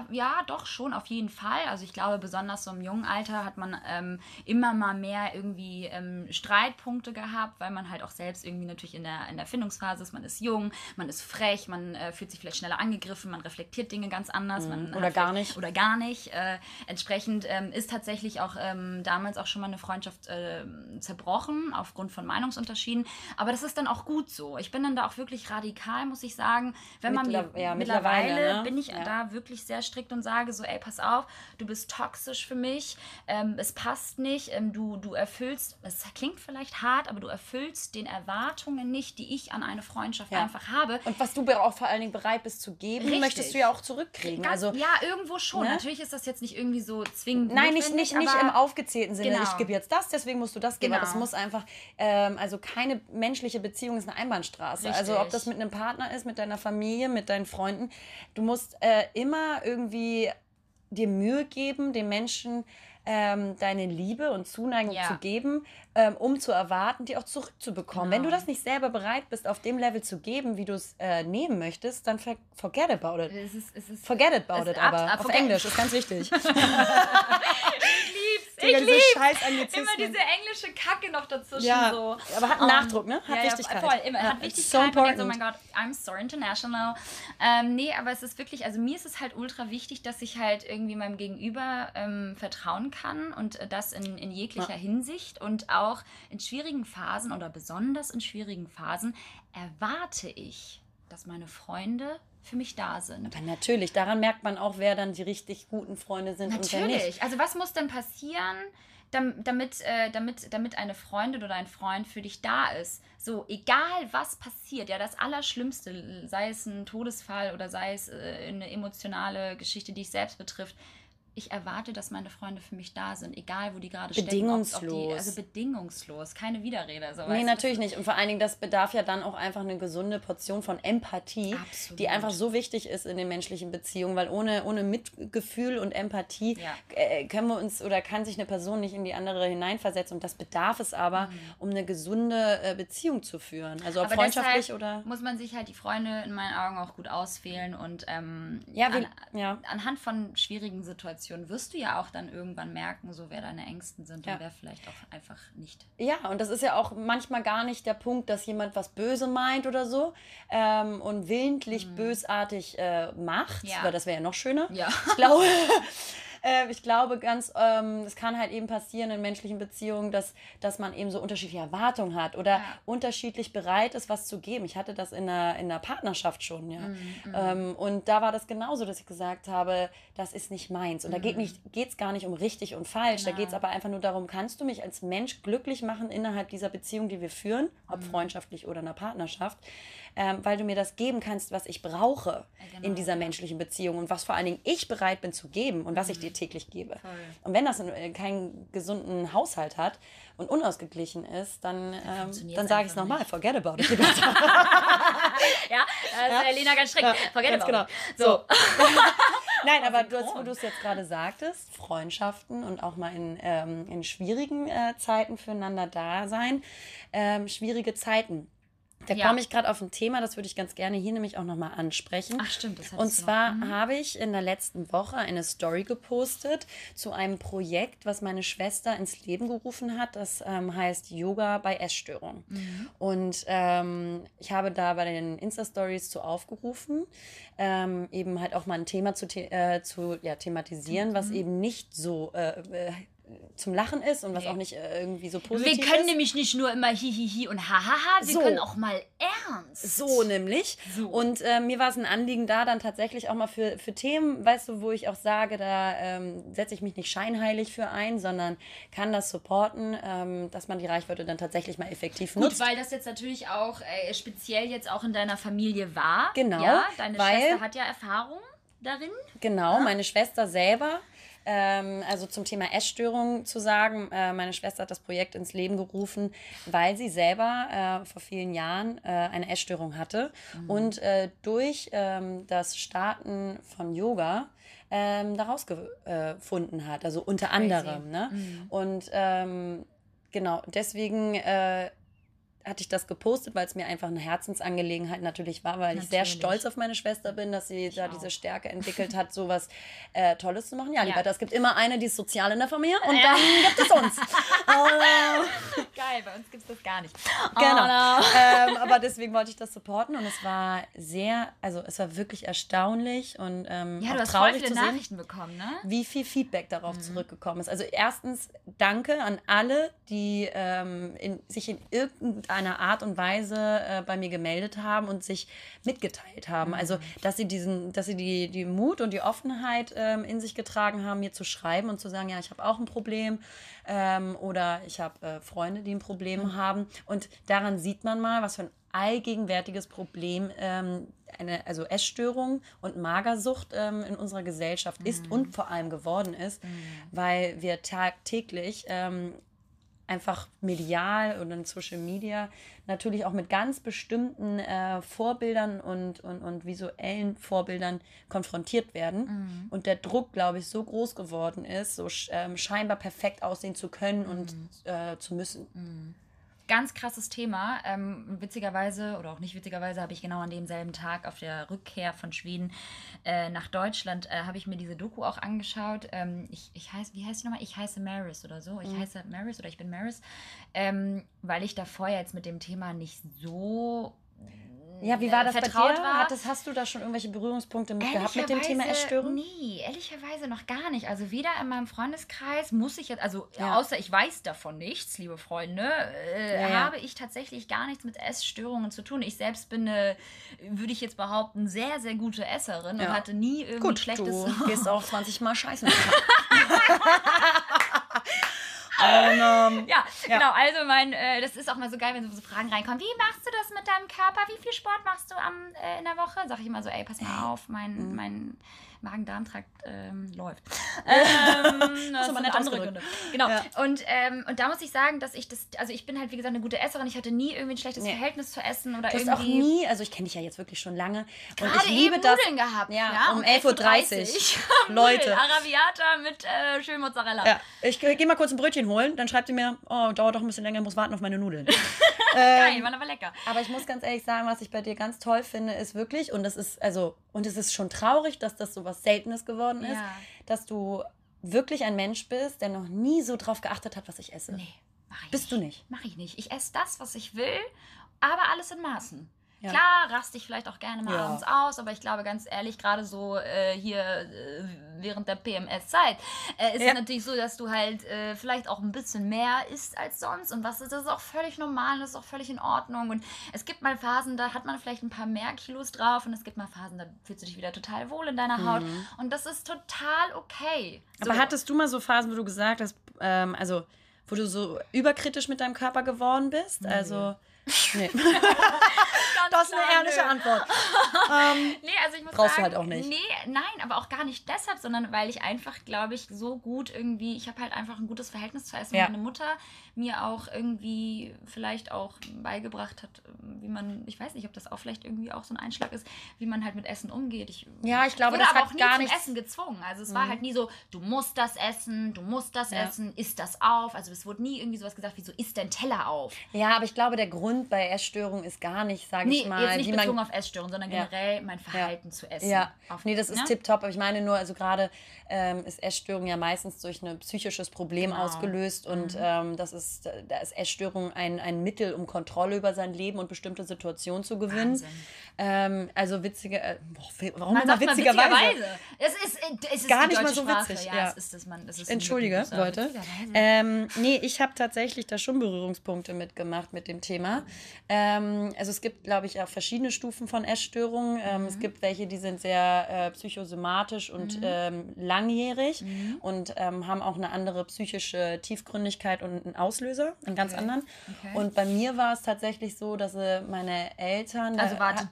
ja, doch schon auf jeden Fall. Also ich glaube, besonders so im jungen Alter hat man ähm, immer mal mehr irgendwie ähm, Streitpunkte gehabt, weil man halt auch selbst irgendwie natürlich in der, in der Findungsphase ist. Man ist jung, man ist frech, man äh, fühlt sich vielleicht schneller angegriffen, man reflektiert Dinge ganz anders. Mhm. oder gar nicht. Oder gar nicht. Äh, entsprechend ähm, ist tatsächlich auch damals auch schon mal eine Freundschaft äh, zerbrochen aufgrund von Meinungsunterschieden. Aber das ist dann auch gut so. Ich bin dann da auch wirklich radikal, muss ich sagen. Wenn man Mittler mir ja, mittlerweile, mittlerweile ne? bin ich ja. da wirklich sehr strikt und sage so, ey, pass auf, du bist toxisch für mich, ähm, es passt nicht, ähm, du, du erfüllst, es klingt vielleicht hart, aber du erfüllst den Erwartungen nicht, die ich an eine Freundschaft ja. einfach habe. Und was du auch vor allen Dingen bereit bist zu geben, Richtig. möchtest du ja auch zurückkriegen. Ganz, also, ja, irgendwo schon. Ne? Natürlich ist das jetzt nicht irgendwie so zwingend. Nein, nicht, nicht, nicht im aufgezählten Sinne, genau. ich gebe jetzt das, deswegen musst du das geben. Genau. Aber es muss einfach, ähm, also keine menschliche Beziehung ist eine Einbahnstraße. Richtig. Also ob das mit einem Partner ist, mit deiner Familie, mit deinen Freunden. Du musst äh, immer irgendwie dir Mühe geben, den Menschen ähm, deine Liebe und Zuneigung ja. zu geben, ähm, um zu erwarten, die auch zurückzubekommen. Genau. Wenn du genau. das nicht selber bereit bist, auf dem Level zu geben, wie du es äh, nehmen möchtest, dann forget about it. Es ist, es ist, forget about it, aber ab, auf Englisch ist ganz wichtig. *laughs* *laughs* ich liebe Scheiß Immer diese englische Kacke noch dazwischen. Ja, so. aber hat einen um, Nachdruck, ne? Hat ja, Wichtigkeit. Ja, voll, immer. Ja, hat Wichtigkeit. So important. oh mein Gott, I'm so international. Ähm, nee, aber es ist wirklich, also mir ist es halt ultra wichtig, dass ich halt irgendwie meinem Gegenüber ähm, vertrauen kann und äh, das in, in jeglicher ja. Hinsicht und auch in schwierigen Phasen oder besonders in schwierigen Phasen erwarte ich, dass meine Freunde für mich da sind. Aber natürlich, daran merkt man auch, wer dann die richtig guten Freunde sind natürlich. und wer nicht. Also was muss denn passieren, damit, äh, damit, damit eine Freundin oder ein Freund für dich da ist? So, egal was passiert, ja, das Allerschlimmste, sei es ein Todesfall oder sei es äh, eine emotionale Geschichte, die dich selbst betrifft, ich erwarte, dass meine Freunde für mich da sind, egal wo die gerade stecken. Bedingungslos. also bedingungslos, keine Widerrede. So, nee, natürlich nicht. Und vor allen Dingen, das bedarf ja dann auch einfach eine gesunde Portion von Empathie, Absolut. die einfach so wichtig ist in den menschlichen Beziehungen, weil ohne, ohne Mitgefühl und Empathie ja. äh, können wir uns oder kann sich eine Person nicht in die andere hineinversetzen. Und das bedarf es aber, mhm. um eine gesunde äh, Beziehung zu führen. Also ob aber freundschaftlich oder. Muss man sich halt die Freunde in meinen Augen auch gut auswählen und ähm, ja, wie, an, ja. anhand von schwierigen Situationen Situation wirst du ja auch dann irgendwann merken, so wer deine Ängsten sind ja. und wer vielleicht auch einfach nicht. Ja, und das ist ja auch manchmal gar nicht der Punkt, dass jemand was böse meint oder so ähm, und willentlich mhm. bösartig äh, macht, ja. weil das wäre ja noch schöner. Ja. Ich glaube, *laughs* äh, ich glaube ganz, ähm, es kann halt eben passieren in menschlichen Beziehungen, dass, dass man eben so unterschiedliche Erwartungen hat oder ja. unterschiedlich bereit ist, was zu geben. Ich hatte das in einer, in einer Partnerschaft schon, ja. Mhm, mhm. ähm, und da war das genauso, dass ich gesagt habe, das ist nicht meins. Und mhm. da geht es mhm. gar nicht um richtig und falsch. Genau. Da geht es aber einfach nur darum, kannst du mich als Mensch glücklich machen innerhalb dieser Beziehung, die wir führen, ob mhm. freundschaftlich oder in einer Partnerschaft ähm, weil du mir das geben kannst, was ich brauche ja, genau. in dieser menschlichen Beziehung und was vor allen Dingen ich bereit bin zu geben und was ich dir mhm. täglich gebe. Voll. Und wenn das äh, keinen gesunden Haushalt hat und unausgeglichen ist, dann, ähm, dann sage ich es nochmal, forget about it. *laughs* *laughs* ja, das ja. ist Elena ganz streng. Ja, forget ganz about genau. it. So. *laughs* Nein, aber du, wo du es jetzt gerade sagtest, Freundschaften und auch mal in, ähm, in schwierigen äh, Zeiten füreinander da sein, ähm, schwierige Zeiten da ja. komme ich gerade auf ein Thema, das würde ich ganz gerne hier nämlich auch nochmal ansprechen. Ach stimmt, das Und zwar mhm. habe ich in der letzten Woche eine Story gepostet zu einem Projekt, was meine Schwester ins Leben gerufen hat. Das ähm, heißt Yoga bei Essstörungen. Mhm. Und ähm, ich habe da bei den Insta-Stories zu aufgerufen, ähm, eben halt auch mal ein Thema zu, äh, zu ja, thematisieren, mhm. was eben nicht so äh, äh zum Lachen ist und was Nee. auch nicht äh, irgendwie so positiv Wir können ist. nämlich nicht nur immer hihihi und hahaha, wir So. können auch mal ernst. So nämlich. So. Und äh, mir war es ein Anliegen da dann tatsächlich auch mal für, für Themen, weißt du, wo ich auch sage, da ähm, setze ich mich nicht scheinheilig für ein, sondern kann das supporten, ähm, dass man die Reichweite dann tatsächlich mal effektiv Gut, nutzt. weil das jetzt natürlich auch äh, speziell jetzt auch in deiner Familie war. Genau, Ja, deine weil- Schwester hat ja Erfahrung darin. Genau, meine Schwester selber. Ähm, also zum Thema Essstörung zu sagen, äh, meine Schwester hat das Projekt ins Leben gerufen, weil sie selber äh, vor vielen Jahren äh, eine Essstörung hatte und äh, durch ähm, das Starten von Yoga ähm, daraus gefunden hat, also unter anderem. Ne? Und ähm, genau, deswegen äh, hatte ich das gepostet, weil es mir einfach eine Herzensangelegenheit natürlich war, weil ich sehr Natürlich. stolz auf meine Schwester bin, dass sie da auch. diese Stärke entwickelt hat, sowas äh, Tolles zu machen. Ja, Ja. lieber, es gibt immer eine, die ist sozial in der Familie und dann gibt es uns. *laughs* Äh, Geil, bei uns gibt es das gar nicht. Genau. Oh, no. ähm, aber deswegen wollte ich das supporten und es war sehr, also es war wirklich erstaunlich und ähm, Ja, du hast traurig viele zu sehen Nachrichten bekommen, ne? wie viel Feedback Mhm. darauf zurückgekommen ist. Also erstens danke an alle, die ähm, in, sich in irgendeiner Art und Weise äh, bei mir gemeldet haben und sich mitgeteilt haben. Mhm. Also dass sie diesen, dass sie die, die Mut und die Offenheit ähm, in sich getragen haben, mir zu schreiben und zu sagen, ja, ich habe auch ein Problem ähm, oder ich habe äh, Freunde, die ein Problem Mhm. haben. Und daran sieht man mal, was für ein allgegenwärtiges Problem ähm, eine also Essstörung und Magersucht ähm, in unserer Gesellschaft ist und vor allem geworden ist, weil wir tagtäglich ähm, einfach medial und in Social Media natürlich auch mit ganz bestimmten äh, Vorbildern und, und, und visuellen Vorbildern konfrontiert werden. Und der Druck, glaube ich, so groß geworden ist, so ähm, scheinbar perfekt aussehen zu können und äh, zu müssen. Ganz krasses Thema. Ähm, witzigerweise, oder auch nicht witzigerweise, habe ich genau an demselben Tag auf der Rückkehr von Schweden äh, nach Deutschland, äh, habe ich mir diese Doku auch angeschaut. Ähm, ich, ich heiße, wie heißt die nochmal? Ich heiße Maris oder so. Ich heiße Maris oder ich bin Maris. Ähm, weil ich davor jetzt mit dem Thema nicht so Ja, wie war das bei vertraut dir? war. Hattest, hast du da schon irgendwelche Berührungspunkte mit gehabt mit dem Thema Essstörung? Nee, ehrlicherweise noch gar nicht. Also weder in meinem Freundeskreis muss ich jetzt, also Ja. außer ich weiß davon nichts, liebe Freunde, äh, Ja, ja. habe ich tatsächlich gar nichts mit Essstörungen zu tun. Ich selbst bin eine, würde ich jetzt behaupten, sehr, sehr gute Esserin und hatte nie irgendwie Gut, schlechtes... du *laughs* gehst auch 20 Mal scheißen. *laughs* Und, ähm, *laughs* Ja, Ja. genau. Also mein, äh, das ist auch mal so geil, wenn so Fragen reinkommen. Wie machst du das mit deinem Körper? Wie viel Sport machst du am, äh, in der Woche? Sag ich immer so, ey, pass mal auf, mein, Mhm. mein Magen-Darm-Trakt ähm, läuft. *laughs* ähm, *laughs* das aber sind nett andere. Gründe. Genau. Ja. Und, ähm, und da muss ich sagen, dass ich das, also ich bin halt, wie gesagt, eine gute Esserin. Ich hatte nie irgendwie ein schlechtes Nee. Verhältnis zu Essen oder Du irgendwie. auch nie, also ich kenne dich ja jetzt wirklich schon lange. Und Gerade ich liebe eben das. Nudeln gehabt. Ja, um 11.30 11.30 Uhr. *laughs* Leute. Arabiata mit äh, schön Mozzarella. Ja, ich gehe mal kurz ein Brötchen holen, dann schreibt sie mir, oh, dauert doch ein bisschen länger, muss warten auf meine Nudeln. *laughs* Geil, waren aber lecker. Aber ich muss ganz ehrlich sagen, was ich bei dir ganz toll finde, ist wirklich, und das ist, also, und es ist schon traurig, dass das so was Seltenes geworden ist, Ja. dass du wirklich ein Mensch bist, der noch nie so drauf geachtet hat, was ich esse. Nee, mach ich Bist du nicht? Mache ich nicht. Ich esse das, was ich will, aber alles in Maßen. Ja. Klar, raste ich vielleicht auch gerne mal Ja. abends aus, aber ich glaube ganz ehrlich, gerade so äh, hier äh, während der PMS-Zeit äh, ist Ja. es natürlich so, dass du halt äh, vielleicht auch ein bisschen mehr isst als sonst und was ist, das ist auch völlig normal, das ist auch völlig in Ordnung und es gibt mal Phasen, da hat man vielleicht ein paar mehr Kilos drauf und es gibt mal Phasen, da fühlst du dich wieder total wohl in deiner Haut und das ist total okay. So. Mhm. Aber hattest du mal so Phasen, wo du gesagt hast, ähm, also, wo du so überkritisch mit deinem Körper geworden bist? Also, nee. *laughs* Das ist eine ehrliche nö. Antwort. *laughs* ähm, Nee, also ich muss Brauchst du sagen, halt auch nicht. Nee, nein, aber auch gar nicht deshalb, sondern weil ich einfach, glaube ich, so gut irgendwie, ich habe halt einfach ein gutes Verhältnis zu Essen. Ja. Meine Mutter mir auch irgendwie vielleicht auch beigebracht hat, wie man, ich weiß nicht, ob das auch vielleicht irgendwie auch so ein Einschlag ist, wie man halt mit Essen umgeht. Ich Ja, ich glaube, wurde das aber hat auch nie gar zum nichts- Essen gezwungen. Also es war halt nie so, du musst das essen, du musst das Ja. essen, isst das auf. Also es wurde nie irgendwie sowas gesagt wie so, isst dein Teller auf. Ja, aber ich glaube, der Grund Grund bei Essstörungen ist gar nicht, sage nee, ich mal. jetzt nicht wie bezogen man, auf Essstörungen, sondern generell mein Verhalten zu essen. Ja, Auf, nee, das ist ne? tipptopp. Aber ich meine nur, also gerade ähm, ist Essstörung ja meistens durch ein psychisches Problem Genau. ausgelöst und ähm, das ist, da ist Essstörung ein, ein Mittel, um Kontrolle über sein Leben und bestimmte Situationen zu gewinnen. Ähm, also witzige, äh, warum Man immer witzigerweise? witzigerweise. Es ist, es ist Gar die nicht mal so Sprache. witzig, Ja, ja. es ist das, man, es ist Entschuldige, Leute. Ähm, nee, ich habe tatsächlich da schon Berührungspunkte mitgemacht mit dem Thema. Ähm, also es gibt, glaube ich, auch verschiedene Stufen von Essstörungen. Ähm, Mhm. Es gibt welche, die sind sehr äh, psychosomatisch und ähm, langjährig Mhm. und ähm, haben auch eine andere psychische Tiefgründigkeit und einen Auslöser, einen ganz Okay. anderen. Okay. Und bei mir war es tatsächlich so, dass äh, meine Eltern... Also äh, warte,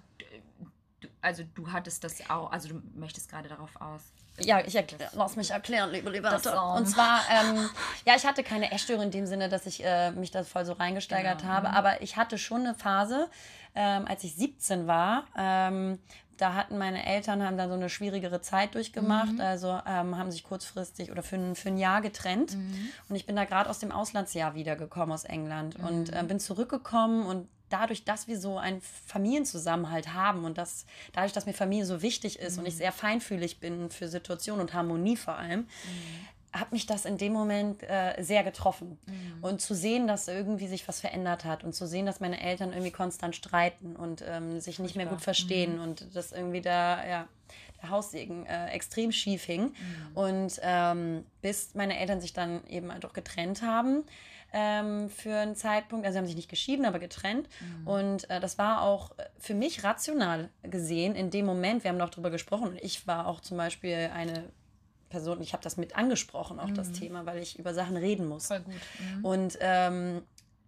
du, also du hattest das auch, also du möchtest gerade darauf aus. Ja, ich erkläre, lass mich erklären, liebe Liberta. Und zwar, ähm, ja, ich hatte keine Essstörung in dem Sinne, dass ich äh, mich da voll so reingesteigert Genau, habe, aber ich hatte schon eine Phase, ähm, als ich 17 war, ähm, da hatten meine Eltern haben dann so eine schwierigere Zeit durchgemacht, also ähm, haben sich kurzfristig oder für ein, für ein Jahr getrennt. Und ich bin da gerade aus dem Auslandsjahr wiedergekommen aus England und äh, bin zurückgekommen und dadurch, dass wir so einen Familienzusammenhalt haben und dass, dadurch, dass mir Familie so wichtig ist und ich sehr feinfühlig bin für Situationen und Harmonie vor allem, hat mich das in dem Moment äh, sehr getroffen. Und zu sehen, dass irgendwie sich was verändert hat und zu sehen, dass meine Eltern irgendwie konstant streiten und ähm, sich nicht mehr gut verstehen und dass irgendwie da, ja, der Haussegen äh, extrem schief hing. Und ähm, bis meine Eltern sich dann eben halt auch getrennt haben ähm, für einen Zeitpunkt, also sie haben sich nicht geschieden, aber getrennt. Und äh, das war auch für mich rational gesehen in dem Moment, wir haben noch drüber gesprochen und ich war auch zum Beispiel eine Person, ich habe das mit angesprochen, auch das Thema, weil ich über Sachen reden muss. Voll gut. Mhm. Und ähm,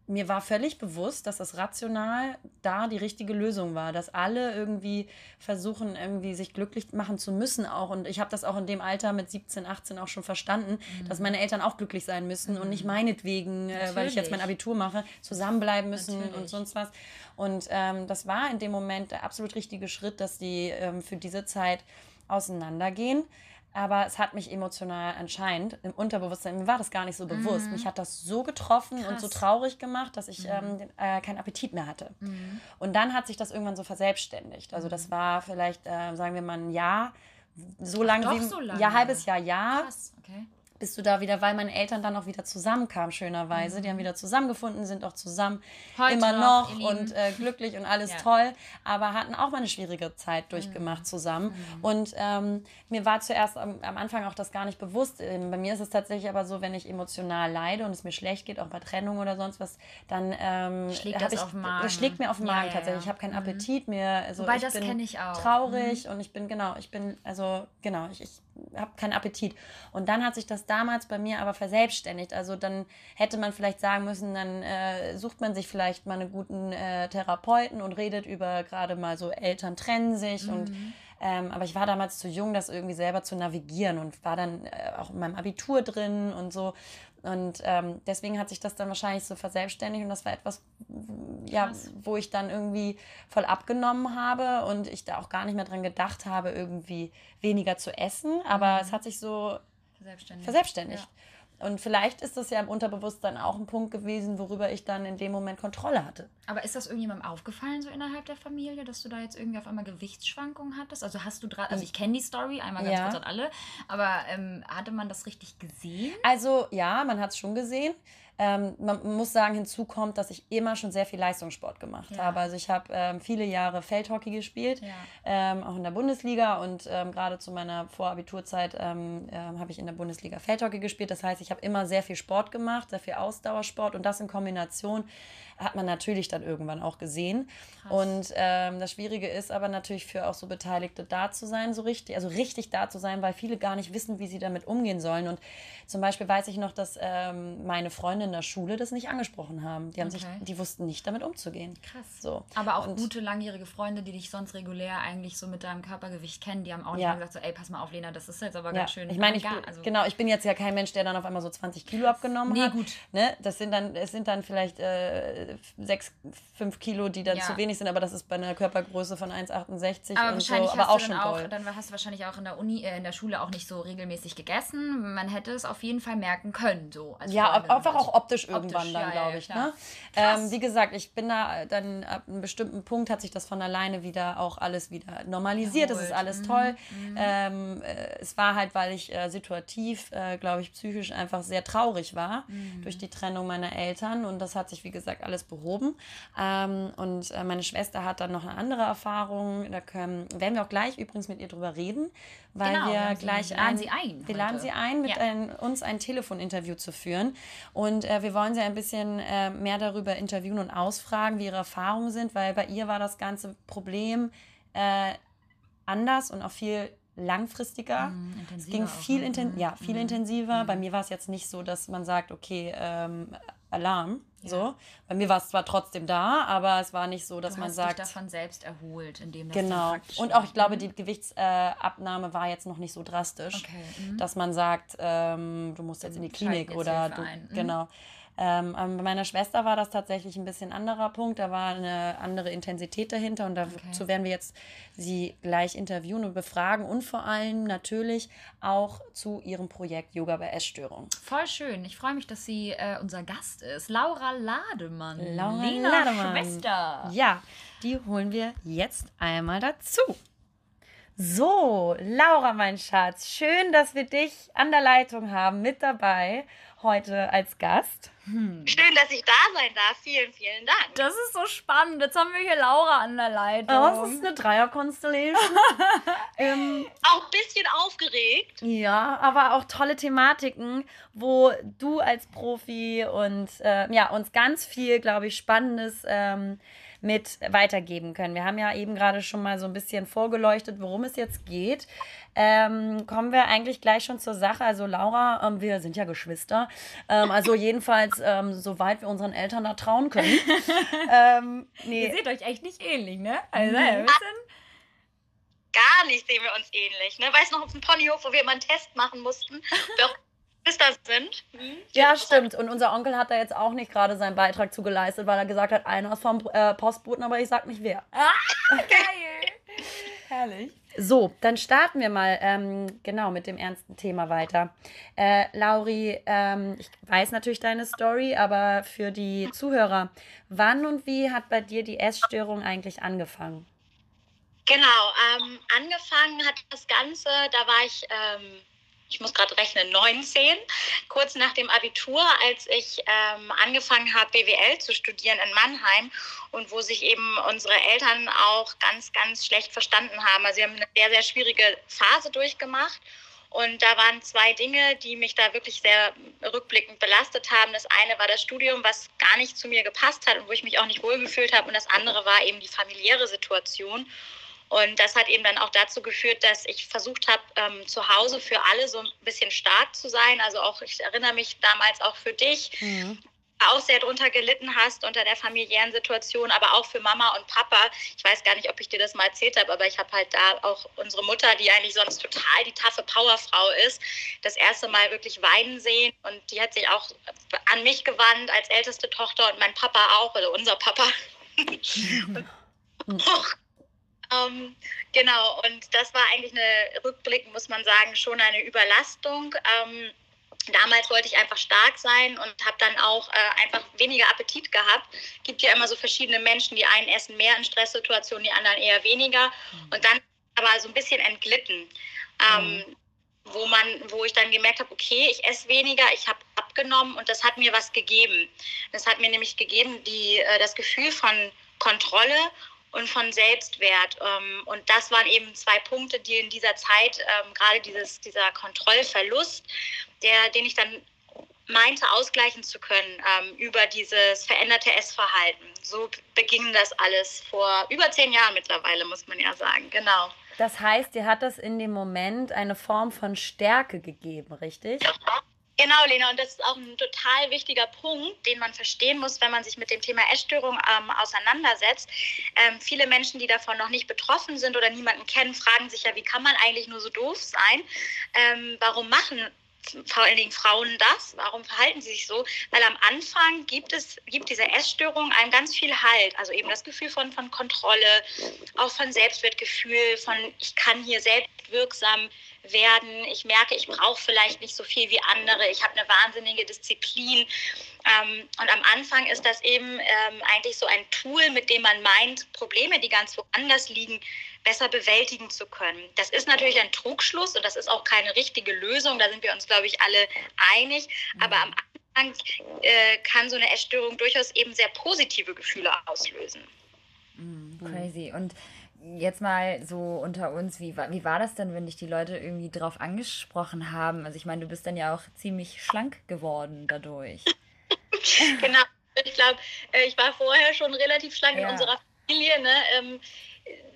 mir war völlig bewusst, dass das rational da die richtige Lösung war, dass alle irgendwie versuchen, irgendwie sich glücklich machen zu müssen auch. Und ich habe das auch in dem Alter mit 17, 18 auch schon verstanden, dass meine Eltern auch glücklich sein müssen und nicht meinetwegen, äh, weil ich jetzt mein Natürlich. Abitur mache, zusammenbleiben müssen und Natürlich. sonst was. Und ähm, das war in dem Moment der absolut richtige Schritt, dass die ähm, für diese Zeit auseinandergehen. Aber es hat mich emotional anscheinend im Unterbewusstsein, mir war das gar nicht so bewusst. Mich hat das so getroffen und so Krass. traurig gemacht, dass ich ähm, den- äh, keinen Appetit mehr hatte. Und dann hat sich das irgendwann so verselbstständigt. Also das war vielleicht, äh, sagen wir mal, ein Jahr, so lange, doch sieben- so lange. ja, halbes Jahr, ja, Krass, okay. Bis du da wieder, weil meine Eltern dann auch wieder zusammenkamen, schönerweise. Die haben wieder zusammengefunden, sind auch zusammen Mhm. Heute immer noch, noch, und äh, glücklich und alles Ja. toll, aber hatten auch mal eine schwierige Zeit durchgemacht Mhm. zusammen. Und ähm, mir war zuerst am, am Anfang auch das gar nicht bewusst. Ähm, bei mir ist es tatsächlich aber so, wenn ich emotional leide und es mir schlecht geht, auch bei Trennung oder sonst was, dann ähm, Schlägt das ich, auf den Magen. das schlägt mir auf den Magen ja, tatsächlich. ja. Ich habe keinen Appetit mehr. Also Wobei, das bin kenn ich auch. Mhm. Traurig und ich bin genau, ich bin also genau, ich, ich habe keinen Appetit. Und dann hat sich das damals bei mir aber verselbstständigt. Also dann hätte man vielleicht sagen müssen, dann äh, sucht man sich vielleicht mal einen guten äh, Therapeuten und redet über gerade mal so Eltern trennen sich und ähm, aber ich war damals zu jung, das irgendwie selber zu navigieren und war dann äh, auch in meinem Abitur drin und so. Und ähm, deswegen hat sich das dann wahrscheinlich so verselbstständigt und das war etwas, ja, Krass. wo ich dann irgendwie voll abgenommen habe und ich da auch gar nicht mehr dran gedacht habe, irgendwie weniger zu essen. Aber es hat sich so Verselbstständigt. verselbstständigt. Und vielleicht ist das ja im Unterbewusstsein auch ein Punkt gewesen, worüber ich dann in dem Moment Kontrolle hatte. Aber ist das irgendjemandem aufgefallen, so innerhalb der Familie, dass du da jetzt irgendwie auf einmal Gewichtsschwankungen hattest? Also hast du gerade, also ich kenne die Story, einmal ganz Ja. kurz an alle, aber ähm, hatte man das richtig gesehen? Also ja, man hat es schon gesehen. Ähm, man muss sagen, hinzu kommt, dass ich immer schon sehr viel Leistungssport gemacht Ja. habe. Also ich habe ähm, viele Jahre Feldhockey gespielt, Ja. ähm, auch in der Bundesliga und ähm, gerade zu meiner Vorabiturzeit ähm, ähm, habe ich in der Bundesliga Feldhockey gespielt. Das heißt, ich habe immer sehr viel Sport gemacht, sehr viel Ausdauersport und das in Kombination hat man natürlich dann irgendwann auch gesehen. Und ähm, das Schwierige ist aber natürlich für auch so Beteiligte da zu sein, so richtig, also richtig da zu sein, weil viele gar nicht wissen, wie sie damit umgehen sollen. Und zum Beispiel weiß ich noch, dass meine Freunde in der Schule das nicht angesprochen haben. Die haben sich, Okay. die wussten nicht damit umzugehen. Krass. So. Aber auch Und- gute langjährige Freunde, die dich sonst regulär eigentlich so mit deinem Körpergewicht kennen, die haben auch nicht Ja. gesagt, so, ey, pass mal auf, Lena, das ist jetzt aber Ja, ganz schön. ich meine, ich, also, genau, ich bin jetzt ja kein Mensch, der dann auf einmal so 20 Kilo abgenommen Nee, hat. gut. Ne? Das sind dann, es sind dann vielleicht äh, sechs, fünf Kilo, die dann Ja. zu wenig sind, aber das ist bei einer Körpergröße von 1,80 Aber und so, wahrscheinlich aber hast auch du schon dann auch, doll. dann hast du wahrscheinlich auch in der Uni, äh, in der Schule auch nicht so regelmäßig gegessen. Man hätte es auf jeden Fall merken können, so. Ja, einfach auch Also, optisch irgendwann optisch, dann, ja, glaube ich. Ja, ne? Ähm, wie gesagt, ich bin da dann ab einem bestimmten Punkt hat sich das von alleine wieder auch alles wieder normalisiert. Es ist alles mhm. toll. Mhm. Ähm, äh, es war halt, weil ich äh, situativ, äh, glaube ich, psychisch einfach sehr traurig war mhm. durch die Trennung meiner Eltern und das hat sich, wie gesagt, alles behoben. Ähm, und äh, meine Schwester hat dann noch eine andere Erfahrung. Da können, werden wir auch gleich übrigens mit ihr drüber reden, weil genau, wir gleich laden ein, sie ein. Wir laden sie ein, mit ja. ein, uns ein Telefoninterview zu führen und äh, wir wollen sie ein bisschen äh, mehr darüber interviewen und ausfragen, wie ihre Erfahrungen sind, weil bei ihr war das ganze Problem äh, anders und auch viel langfristiger. Mm, es ging viel, ne? inten ja, viel mm. intensiver. Mm. Bei mir war es jetzt nicht so, dass man sagt, okay, ähm, Alarm. Ja. So. Bei mir war es zwar trotzdem da, aber es war nicht so, dass du man hast sagt. Dich davon selbst erholt, indem das Genau. Und auch, ich glaube, die Gewichtsabnahme war jetzt noch nicht so drastisch, okay. mhm. dass man sagt, ähm, du musst jetzt in die Klinik oder du. Mhm. Genau. Ähm, bei meiner Schwester war das tatsächlich ein bisschen anderer Punkt. Da war eine andere Intensität dahinter und dazu okay. werden wir jetzt sie gleich interviewen und befragen und vor allem natürlich auch zu ihrem Projekt Yoga bei Essstörungen. Voll schön. Ich freue mich, dass sie äh, unser Gast ist. Laura Lademann. Laura Lena Lademann. Schwester. Ja, die holen wir jetzt einmal dazu. So, Laura, mein Schatz, schön, dass wir dich an der Leitung haben, mit dabei heute als Gast. Hm. Schön, dass ich da sein darf. Vielen, vielen Dank. Das ist so spannend. Jetzt haben wir hier Laura an der Leitung. Oh, das ist eine Dreier-Constellation. *laughs* ähm, auch ein bisschen aufgeregt. Ja, aber auch tolle Thematiken, wo du als Profi und äh, ja, uns ganz viel, glaube ich, Spannendes ähm, mit weitergeben können. Wir haben ja eben gerade schon mal so ein bisschen vorgeleuchtet, worum es jetzt geht. Ähm, kommen wir eigentlich gleich schon zur Sache. Also Laura, ähm, wir sind ja Geschwister. Ähm, also jedenfalls, ähm, soweit wir unseren Eltern da trauen können. *laughs* Ähm, nee. Ihr seht euch echt nicht ähnlich, ne? Also, ein mhm. bisschen gar nicht sehen wir uns ähnlich. Ne? Weißt du noch auf dem Ponyhof, wo wir immer einen Test machen mussten, auch Geschwister sind. Mhm. Ja, stimmt. Und unser Onkel hat da jetzt auch nicht gerade seinen Beitrag zugeleistet, weil er gesagt hat, einer ist vom äh, Postboten, aber ich sag nicht wer. Ah, geil. Herrlich. So, dann starten wir mal ähm, genau mit dem ernsten Thema weiter. Äh, Lauri, ähm, ich weiß natürlich deine Story, aber für die Zuhörer, wann und wie hat bei dir die Essstörung eigentlich angefangen? Genau, ähm, angefangen hat das Ganze, da war ich ähm, ich muss gerade rechnen, 19, kurz nach dem Abitur, als ich ähm, angefangen habe, BWL zu studieren in Mannheim und wo sich eben unsere Eltern auch ganz, ganz schlecht verstanden haben. Also sie haben eine sehr, sehr schwierige Phase durchgemacht. Und da waren zwei Dinge, die mich da wirklich sehr rückblickend belastet haben. Das eine war das Studium, was gar nicht zu mir gepasst hat und wo ich mich auch nicht wohlgefühlt habe. Und das andere war eben die familiäre Situation. Und das hat eben dann auch dazu geführt, dass ich versucht habe, ähm, zu Hause für alle so ein bisschen stark zu sein. Also auch, ich erinnere mich damals auch für dich, mhm. auch sehr drunter gelitten hast unter der familiären Situation, aber auch für Mama und Papa. Ich weiß gar nicht, ob ich dir das mal erzählt habe, aber ich habe halt da auch unsere Mutter, die eigentlich sonst total die taffe Powerfrau ist, das erste Mal wirklich weinen sehen. Und die hat sich auch an mich gewandt als älteste Tochter und mein Papa auch, also unser Papa. *laughs* Mhm. Ähm, genau, und das war eigentlich eine Rückblick, muss man sagen, schon eine Überlastung. Ähm, damals wollte ich einfach stark sein und habe dann auch äh, einfach weniger Appetit gehabt. Gibt ja immer so verschiedene Menschen, die einen essen mehr in Stresssituationen, die anderen eher weniger. Mhm. Und dann aber so ein bisschen entglitten. Ähm, mhm. Wo man, wo ich dann gemerkt habe, okay, ich esse weniger, ich habe abgenommen und das hat mir was gegeben. Das hat mir nämlich gegeben, die, äh, das Gefühl von Kontrolle und von Selbstwert. Ähm, und das waren eben zwei Punkte, die in dieser Zeit, ähm, gerade dieses, dieser Kontrollverlust, der, den ich dann meinte ausgleichen zu können ähm, über dieses veränderte Essverhalten. So beging das alles vor über zehn Jahren mittlerweile, muss man ja sagen. Genau. Das heißt, dir hat das in dem Moment eine Form von Stärke gegeben, richtig? Genau, Lena, und das ist auch ein total wichtiger Punkt, den man verstehen muss, wenn man sich mit dem Thema Essstörung ähm, auseinandersetzt. Ähm, viele Menschen, die davon noch nicht betroffen sind oder niemanden kennen, fragen sich ja, wie kann man eigentlich nur so doof sein? Ähm, warum machen vor allen Dingen Frauen das? Warum verhalten sie sich so? Weil am Anfang gibt es, gibt diese Essstörung einem ganz viel Halt. Also eben das Gefühl von, von Kontrolle, auch von Selbstwertgefühl, von ich kann hier selbst wirksam werden. Ich merke, ich brauche vielleicht nicht so viel wie andere. Ich habe eine wahnsinnige Disziplin. Ähm, und am Anfang ist das eben ähm, eigentlich so ein Tool, mit dem man meint, Probleme, die ganz woanders liegen, besser bewältigen zu können. Das ist natürlich ein Trugschluss und das ist auch keine richtige Lösung. Da sind wir uns, glaube ich, alle einig. Aber am Anfang äh, kann so eine Essstörung durchaus eben sehr positive Gefühle auslösen. Mm, crazy. Und jetzt mal so unter uns, wie, wie war das denn, wenn dich die Leute irgendwie drauf angesprochen haben? Also ich meine, du bist dann ja auch ziemlich schlank geworden dadurch. *laughs* genau. Ich glaube, äh, ich war vorher schon relativ schlank ja. in unserer Familie. Ne?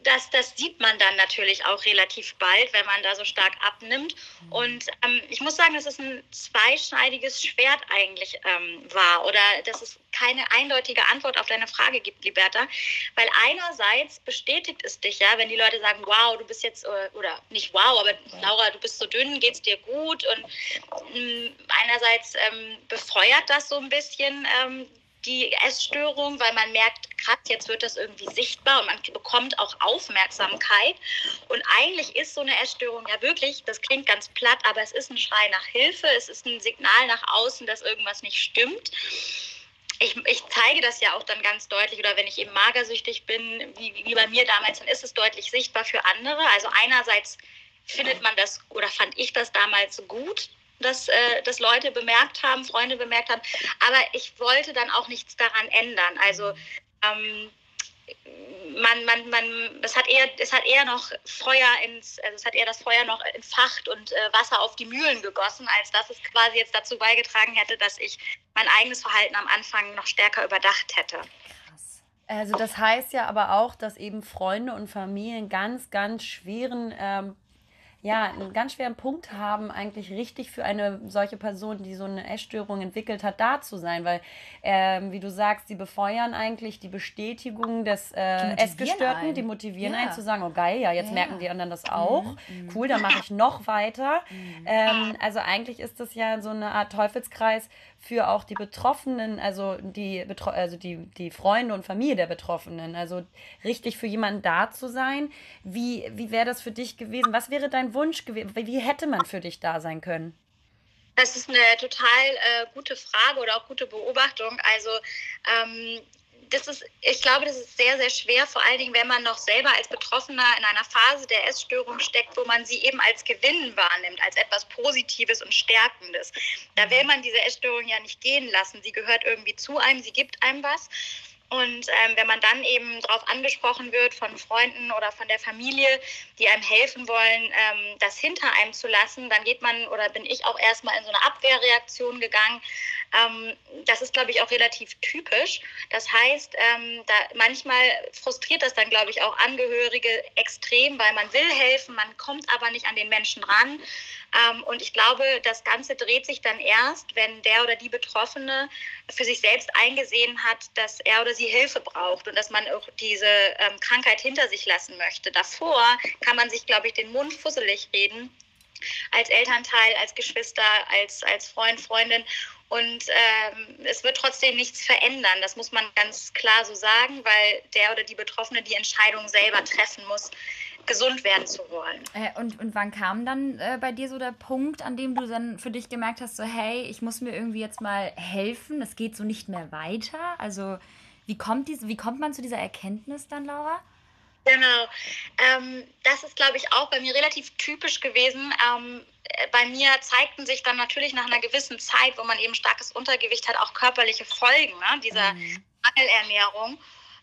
Das, das sieht man dann natürlich auch relativ bald, wenn man da so stark abnimmt. Mhm. Und ähm, ich muss sagen, dass es ein zweischneidiges Schwert eigentlich ähm, war oder dass es keine eindeutige Antwort auf deine Frage gibt, Liberta. Weil einerseits bestätigt es dich ja, wenn die Leute sagen, wow, du bist jetzt, äh, oder nicht wow, aber Laura, du bist so dünn, geht's dir gut? Und mm, einerseits ähm, befeuert das so ein bisschen ähm, die Essstörung, weil man merkt, krass, jetzt wird das irgendwie sichtbar und man bekommt auch Aufmerksamkeit. Und eigentlich ist so eine Essstörung ja wirklich, das klingt ganz platt, aber es ist ein Schrei nach Hilfe, es ist ein Signal nach außen, dass irgendwas nicht stimmt. Ich, ich, zeige das ja auch dann ganz deutlich, oder wenn ich eben magersüchtig bin, wie, wie bei mir damals, dann ist es deutlich sichtbar für andere. Also einerseits findet man das oder fand ich das damals gut, dass äh, das Leute bemerkt haben, Freunde bemerkt haben. Aber ich wollte dann auch nichts daran ändern. Also ähm, man, man, man, es hat eher, es hat eher noch Feuer ins, also es hat eher das Feuer noch entfacht und äh, Wasser auf die Mühlen gegossen, als dass es quasi jetzt dazu beigetragen hätte, dass ich mein eigenes Verhalten am Anfang noch stärker überdacht hätte. Krass. Also das heißt ja aber auch, dass eben Freunde und Familien ganz, ganz schweren ähm, ja, einen ganz schweren Punkt haben, eigentlich richtig für eine solche Person, die so eine Essstörung entwickelt hat, da zu sein. Weil, ähm, wie du sagst, sie befeuern eigentlich die Bestätigung des äh, Essgestörten, einen. die motivieren ja. einen zu sagen, oh geil, ja, jetzt ja. merken die anderen das mhm. auch. Mhm. Cool, dann mache ich noch weiter. Mhm. Ähm, also eigentlich ist das ja so eine Art Teufelskreis für auch die Betroffenen, also die, also die, die Freunde und Familie der Betroffenen. Also richtig für jemanden da zu sein. Wie, wie wäre das für dich gewesen? Was wäre dein Wunsch gewesen? Wie hätte man für dich da sein können? Das ist eine total äh, gute Frage oder auch gute Beobachtung. Also ähm, das ist, ich glaube, das ist sehr, sehr schwer, vor allen Dingen, wenn man noch selber als Betroffener in einer Phase der Essstörung steckt, wo man sie eben als Gewinn wahrnimmt, als etwas Positives und Stärkendes. Da will man diese Essstörung ja nicht gehen lassen. Sie gehört irgendwie zu einem, sie gibt einem was. Und ähm, wenn man dann eben darauf angesprochen wird von Freunden oder von der Familie, die einem helfen wollen, ähm, das hinter einem zu lassen, dann geht man oder bin ich auch erstmal in so eine Abwehrreaktion gegangen. Ähm, das ist, glaube ich, auch relativ typisch. Das heißt, ähm, da manchmal frustriert das dann, glaube ich, auch Angehörige extrem, weil man will helfen, man kommt aber nicht an den Menschen ran. Ähm, und ich glaube, das Ganze dreht sich dann erst, wenn der oder die Betroffene für sich selbst eingesehen hat, dass er oder sie Hilfe braucht und dass man auch diese ähm, Krankheit hinter sich lassen möchte. Davor kann man sich, glaube ich, den Mund fusselig reden als Elternteil, als Geschwister, als, als Freund, Freundin. Und ähm, es wird trotzdem nichts verändern. Das muss man ganz klar so sagen, weil der oder die Betroffene die Entscheidung selber treffen muss, gesund werden zu wollen. Äh, und, und wann kam dann äh, bei dir so der Punkt, an dem du dann für dich gemerkt hast, so hey, ich muss mir irgendwie jetzt mal helfen, es geht so nicht mehr weiter? Also wie kommt, diese, wie kommt man zu dieser Erkenntnis dann, Laura? Genau. Ähm, das ist, glaube ich, auch bei mir relativ typisch gewesen. Ähm, bei mir zeigten sich dann natürlich nach einer gewissen Zeit, wo man eben starkes Untergewicht hat, auch körperliche Folgen ne, dieser mhm. Mangelernährung.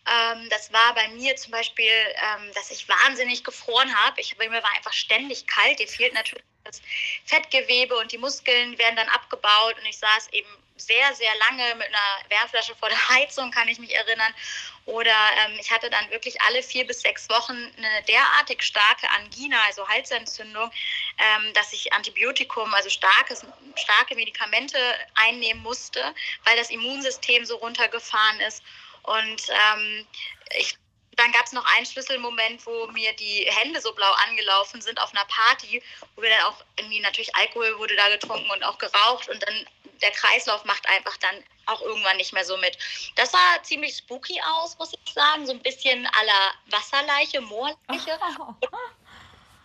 Ähm, das war bei mir zum Beispiel, ähm, dass ich wahnsinnig gefroren habe. Ich, mir war einfach ständig kalt. Dir fehlt natürlich das Fettgewebe und die Muskeln werden dann abgebaut. Und ich saß eben sehr, sehr lange mit einer Wärmflasche vor der Heizung, kann ich mich erinnern. Oder ähm, ich hatte dann wirklich alle vier bis sechs Wochen eine derartig starke Angina, also Halsentzündung, ähm, dass ich Antibiotikum, also starkes, starke Medikamente einnehmen musste, weil das Immunsystem so runtergefahren ist. Und ähm, ich, dann gab es noch einen Schlüsselmoment, wo mir die Hände so blau angelaufen sind auf einer Party, wo wir dann auch irgendwie natürlich Alkohol wurde da getrunken und auch geraucht und dann der Kreislauf macht einfach dann auch irgendwann nicht mehr so mit. Das sah ziemlich spooky aus, muss ich sagen, so ein bisschen aller Wasserleiche, Moorleiche. *laughs*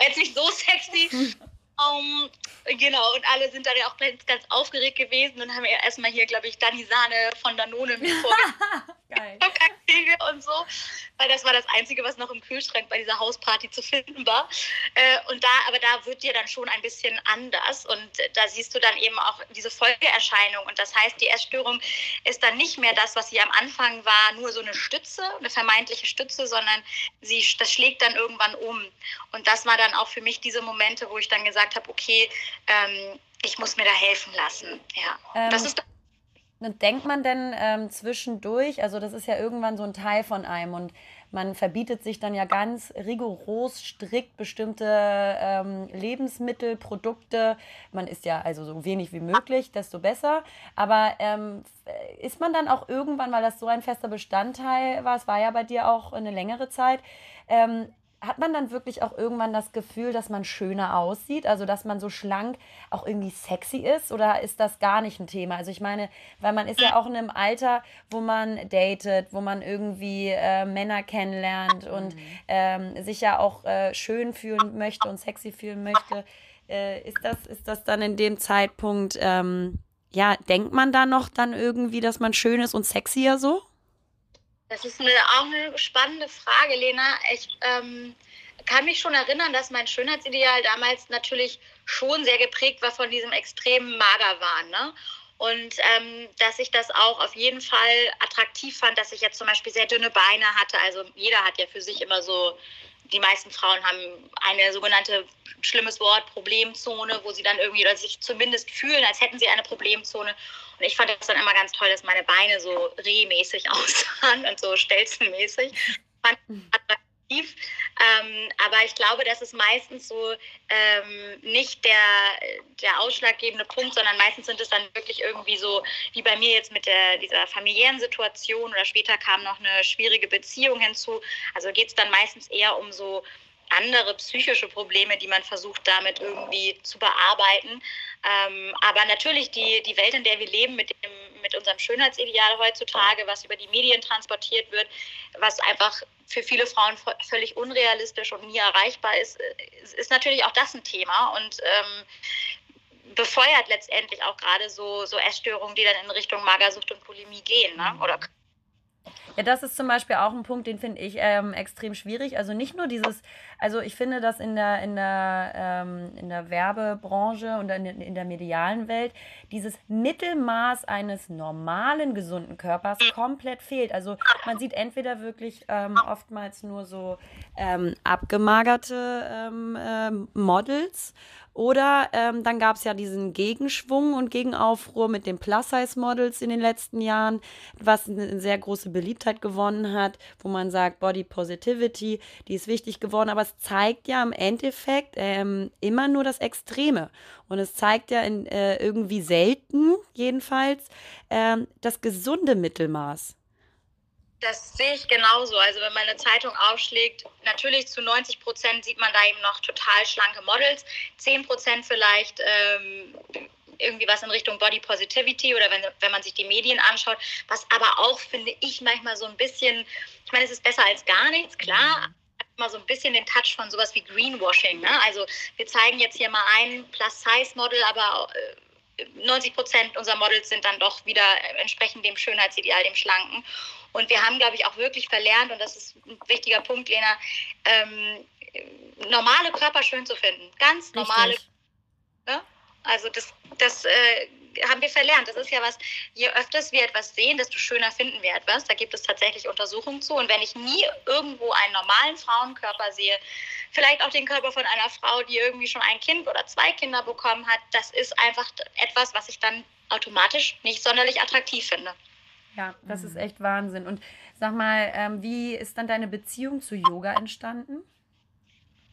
Jetzt nicht so sexy, *laughs* Um, genau, und alle sind dann ja auch ganz, ganz aufgeregt gewesen und haben ja erstmal hier, glaube ich, Dani Sahne von Danone mir *laughs* Geil. *laughs* und so, weil das war das Einzige, was noch im Kühlschrank bei dieser Hausparty zu finden war. Äh, und da, aber da wird dir dann schon ein bisschen anders und da siehst du dann eben auch diese Folgeerscheinung. Und das heißt, die Essstörung ist dann nicht mehr das, was sie am Anfang war, nur so eine Stütze, eine vermeintliche Stütze, sondern sie, das schlägt dann irgendwann um. Und das war dann auch für mich diese Momente, wo ich dann gesagt habe, okay, ähm, ich muss mir da helfen lassen. Ja, ähm, das ist denkt man denn ähm, zwischendurch, also das ist ja irgendwann so ein Teil von einem und man verbietet sich dann ja ganz rigoros, strikt bestimmte ähm, Lebensmittel, Produkte. Man isst ja also so wenig wie möglich, desto besser. Aber ähm, ist man dann auch irgendwann, weil das so ein fester Bestandteil war, es war ja bei dir auch eine längere Zeit, ähm, hat man dann wirklich auch irgendwann das Gefühl, dass man schöner aussieht? Also, dass man so schlank auch irgendwie sexy ist? Oder ist das gar nicht ein Thema? Also, ich meine, weil man ist ja auch in einem Alter, wo man datet, wo man irgendwie äh, Männer kennenlernt und mhm. ähm, sich ja auch äh, schön fühlen möchte und sexy fühlen möchte. Äh, ist, das, ist das dann in dem Zeitpunkt, ähm, ja, denkt man da noch dann irgendwie, dass man schön ist und sexier so? Das ist eine, auch eine spannende Frage, Lena. Ich ähm, kann mich schon erinnern, dass mein Schönheitsideal damals natürlich schon sehr geprägt war von diesem extremen Magerwahn. Ne? Und ähm, dass ich das auch auf jeden Fall attraktiv fand, dass ich jetzt zum Beispiel sehr dünne Beine hatte. Also jeder hat ja für sich immer so, die meisten Frauen haben eine sogenannte, schlimmes Wort, Problemzone, wo sie dann irgendwie oder sich zumindest fühlen, als hätten sie eine Problemzone. Und ich fand das dann immer ganz toll, dass meine Beine so rehmäßig *laughs* aussahen und so stelzenmäßig. Fand attraktiv. Ähm, aber ich glaube, das ist meistens so ähm, nicht der, der ausschlaggebende Punkt, sondern meistens sind es dann wirklich irgendwie so, wie bei mir jetzt mit der, dieser familiären Situation oder später kam noch eine schwierige Beziehung hinzu. Also geht es dann meistens eher um so andere psychische Probleme, die man versucht damit irgendwie zu bearbeiten. Ähm, aber natürlich die, die Welt, in der wir leben, mit, dem, mit unserem Schönheitsideal heutzutage, was über die Medien transportiert wird, was einfach für viele Frauen völlig unrealistisch und nie erreichbar ist, äh, ist natürlich auch das ein Thema und ähm, befeuert letztendlich auch gerade so, so Essstörungen, die dann in Richtung Magersucht und Bulimie gehen. Ne? Oder ja, das ist zum Beispiel auch ein Punkt, den finde ich ähm, extrem schwierig. Also nicht nur dieses, also ich finde, dass in der, in der, ähm, in der Werbebranche und in, in der medialen Welt dieses Mittelmaß eines normalen, gesunden Körpers komplett fehlt. Also man sieht entweder wirklich ähm, oftmals nur so ähm, abgemagerte ähm, äh, Models oder ähm, dann gab es ja diesen Gegenschwung und Gegenaufruhr mit den Plus-Size-Models in den letzten Jahren, was eine sehr große Beliebtheit gewonnen hat, wo man sagt, Body Positivity, die ist wichtig geworden, aber es zeigt ja im Endeffekt ähm, immer nur das Extreme. Und es zeigt ja in, äh, irgendwie selten, jedenfalls, ähm, das gesunde Mittelmaß. Das sehe ich genauso. Also wenn man eine Zeitung aufschlägt, natürlich zu 90 Prozent sieht man da eben noch total schlanke Models, 10 Prozent vielleicht ähm, irgendwie was in Richtung Body Positivity oder wenn, wenn man sich die Medien anschaut, was aber auch, finde ich, manchmal so ein bisschen, ich meine, es ist besser als gar nichts, klar, mhm. immer so ein bisschen den Touch von sowas wie Greenwashing. Ne? Also wir zeigen jetzt hier mal ein Plus-Size-Model, aber äh, 90 Prozent unserer Models sind dann doch wieder entsprechend dem Schönheitsideal, dem Schlanken. Und wir haben, glaube ich, auch wirklich verlernt, und das ist ein wichtiger Punkt, Lena, ähm, normale Körper schön zu finden. Ganz normale. Ne? Also das, das äh, haben wir verlernt. Das ist ja was, je öfters wir etwas sehen, desto schöner finden wir etwas. Da gibt es tatsächlich Untersuchungen zu. Und wenn ich nie irgendwo einen normalen Frauenkörper sehe, vielleicht auch den Körper von einer Frau, die irgendwie schon ein Kind oder zwei Kinder bekommen hat, das ist einfach etwas, was ich dann automatisch nicht sonderlich attraktiv finde. Ja, das ist echt Wahnsinn. Und sag mal, ähm, wie ist dann deine Beziehung zu Yoga entstanden?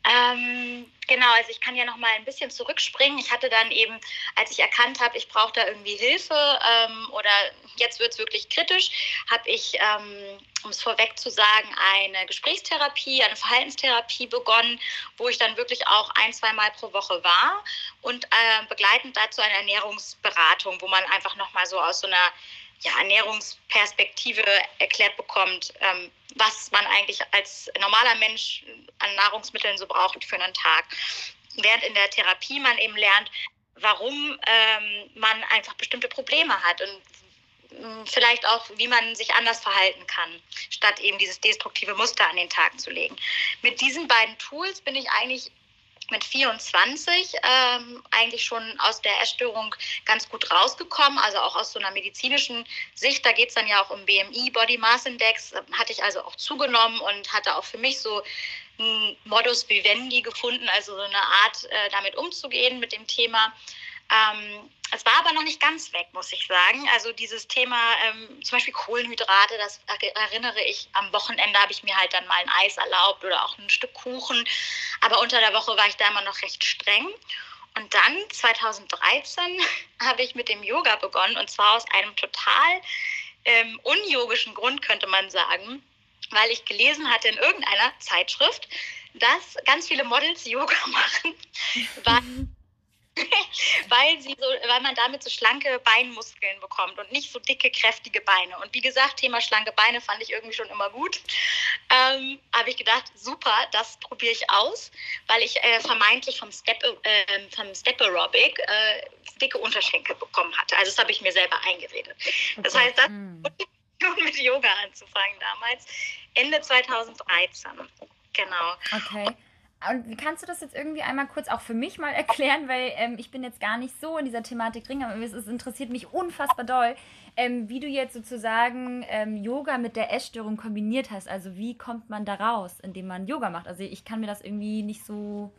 Ähm, genau, also ich kann ja noch mal ein bisschen zurückspringen. Ich hatte dann eben, als ich erkannt habe, ich brauche da irgendwie Hilfe ähm, oder jetzt wird es wirklich kritisch, habe ich, ähm, um es vorweg zu sagen, eine Gesprächstherapie, eine Verhaltenstherapie begonnen, wo ich dann wirklich auch ein, zwei Mal pro Woche war und äh, begleitend dazu eine Ernährungsberatung, wo man einfach noch mal so aus so einer ja, Ernährungsperspektive erklärt bekommt, ähm, was man eigentlich als normaler Mensch an Nahrungsmitteln so braucht für einen Tag. während in der Therapie man eben lernt, warum ähm, man einfach bestimmte Probleme hat und hm, vielleicht auch, wie man sich anders verhalten kann, statt eben dieses destruktive Muster an den Tag zu legen. Mit diesen beiden Tools bin ich eigentlich mit 24 ähm, eigentlich schon aus der Essstörung ganz gut rausgekommen, also auch aus so einer medizinischen Sicht. Da geht es dann ja auch um BMI, Body Mass Index, hatte ich also auch zugenommen und hatte auch für mich so einen Modus vivendi gefunden, also so eine Art, äh, damit umzugehen mit dem Thema. Ähm, es war aber noch nicht ganz weg, muss ich sagen. Also dieses Thema, ähm, zum Beispiel Kohlenhydrate, das erinnere ich, am Wochenende habe ich mir halt dann mal ein Eis erlaubt oder auch ein Stück Kuchen. Aber unter der Woche war ich da immer noch recht streng. Und dann, 2013, *laughs* habe ich mit dem Yoga begonnen und zwar aus einem total ähm, unyogischen Grund, könnte man sagen, weil ich gelesen hatte in irgendeiner Zeitschrift, dass ganz viele Models Yoga *laughs* machen, weil *laughs* weil, sie so, weil man damit so schlanke Beinmuskeln bekommt und nicht so dicke, kräftige Beine. Und wie gesagt, Thema schlanke Beine fand ich irgendwie schon immer gut. Ähm, Habe ich gedacht, super, das probiere ich aus, weil ich äh, vermeintlich vom Step, äh, vom Step Aerobic äh, dicke Unterschenkel bekommen hatte. Also das habe ich mir selber eingeredet. Das heißt, das hm. *laughs* mit Yoga anzufangen damals, Ende 2013. Genau. Okay. Und wie kannst du das jetzt irgendwie einmal kurz auch für mich mal *laughs* erklären, weil ähm, ich bin jetzt gar nicht so in dieser Thematik drin, aber es, es interessiert mich unfassbar doll, ähm, wie du jetzt sozusagen ähm, Yoga mit der Essstörung kombiniert hast. Also wie kommt man da raus, indem man Yoga macht? Also ich kann mir das irgendwie nicht so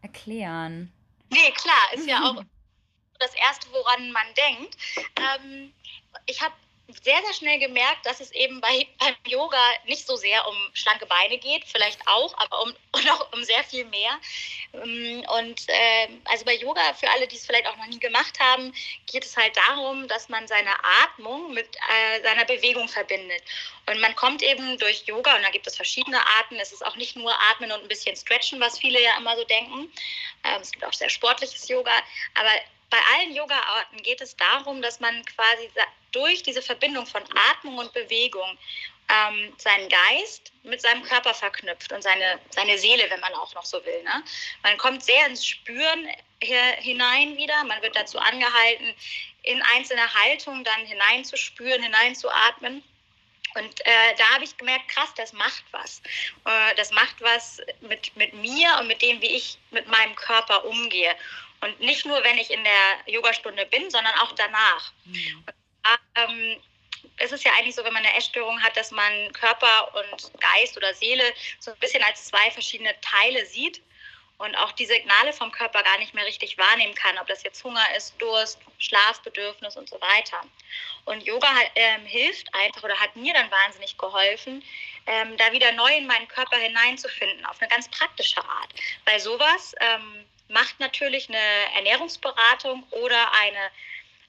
erklären. Nee, klar, ist ja auch *laughs* das Erste, woran man denkt. Ähm, ich habe sehr, sehr schnell gemerkt, dass es eben bei, beim Yoga nicht so sehr um schlanke Beine geht, vielleicht auch, aber um, *laughs* und um sehr viel mehr. Ähm, und äh, also bei Yoga, für alle, die es vielleicht auch noch nie gemacht haben, geht es halt darum, dass man seine Atmung mit äh, seiner Bewegung verbindet. Und man kommt eben durch Yoga, und da gibt es verschiedene Arten, es ist auch nicht nur Atmen und ein bisschen Stretchen, was viele ja immer so denken. Ähm, es gibt auch sehr sportliches Yoga, aber bei allen Yoga-Arten geht es darum, dass man quasi durch diese Verbindung von Atmung und Bewegung ähm, seinen Geist mit seinem Körper verknüpft und seine, seine Seele, wenn man auch noch so will. Ne? Man kommt sehr ins Spüren hinein wieder. Man wird dazu angehalten, in einzelne Haltungen dann hineinzuspüren, hineinzuatmen. Und äh, da habe ich gemerkt, krass, das macht was. Äh, das macht was mit, mit mir und mit dem, wie ich mit meinem Körper umgehe. Und nicht nur, wenn ich in der Yogastunde bin, sondern auch danach. Mhm. Und, ähm, es ist ja eigentlich so, wenn man eine Essstörung hat, dass man Körper und Geist oder Seele so ein bisschen als zwei verschiedene Teile sieht und auch die Signale vom Körper gar nicht mehr richtig wahrnehmen kann, ob das jetzt Hunger ist, Durst, Schlafbedürfnis und so weiter. Und Yoga hat, ähm, hilft einfach oder hat mir dann wahnsinnig geholfen, ähm, da wieder neu in meinen Körper hineinzufinden, auf eine ganz praktische Art. Weil sowas ähm, macht natürlich eine Ernährungsberatung oder eine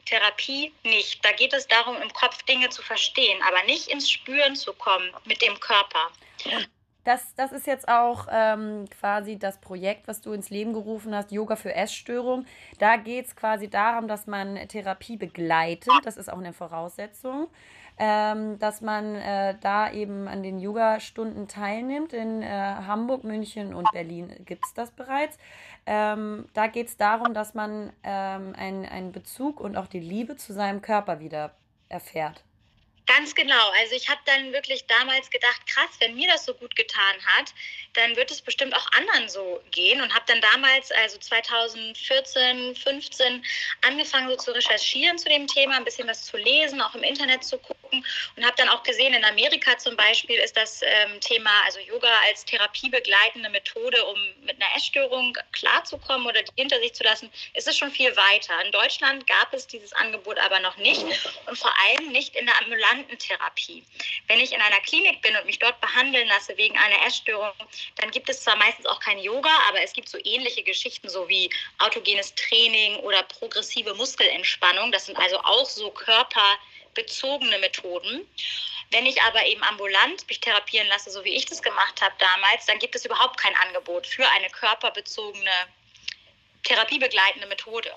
Therapie nicht. Da geht es darum, im Kopf Dinge zu verstehen, aber nicht ins Spüren zu kommen mit dem Körper. Das, das ist jetzt auch ähm, quasi das Projekt, was du ins Leben gerufen hast, Yoga für Essstörung. Da geht es quasi darum, dass man Therapie begleitet. Das ist auch eine Voraussetzung ähm, dass man äh, da eben an den Yoga-Stunden teilnimmt. In äh, Hamburg, München und Berlin gibt es das bereits. Ähm, da geht es darum, dass man ähm, einen Bezug und auch die Liebe zu seinem Körper wieder erfährt. Ganz genau. Also ich habe dann wirklich damals gedacht, krass, wenn mir das so gut getan hat, dann wird es bestimmt auch anderen so gehen und habe dann damals, also 2014, 15, angefangen so zu recherchieren zu dem Thema, ein bisschen was zu lesen, auch im Internet zu gucken und habe dann auch gesehen, in Amerika zum Beispiel ist das ähm, Thema, also Yoga als therapiebegleitende Methode, um mit einer Essstörung klarzukommen oder die hinter sich zu lassen, ist es schon viel weiter. In Deutschland gab es dieses Angebot aber noch nicht und vor allem nicht in der ambulanten Medikamententherapie. Wenn ich in einer Klinik bin und mich dort behandeln lasse wegen einer Essstörung, dann gibt es zwar meistens auch kein Yoga, aber es gibt so ähnliche Geschichten, so wie autogenes Training oder progressive Muskelentspannung. Das sind also auch so körperbezogene Methoden. Wenn ich aber eben ambulant mich therapieren lasse, so wie ich das gemacht habe damals, dann gibt es überhaupt kein Angebot für eine körperbezogene therapiebegleitende Methode.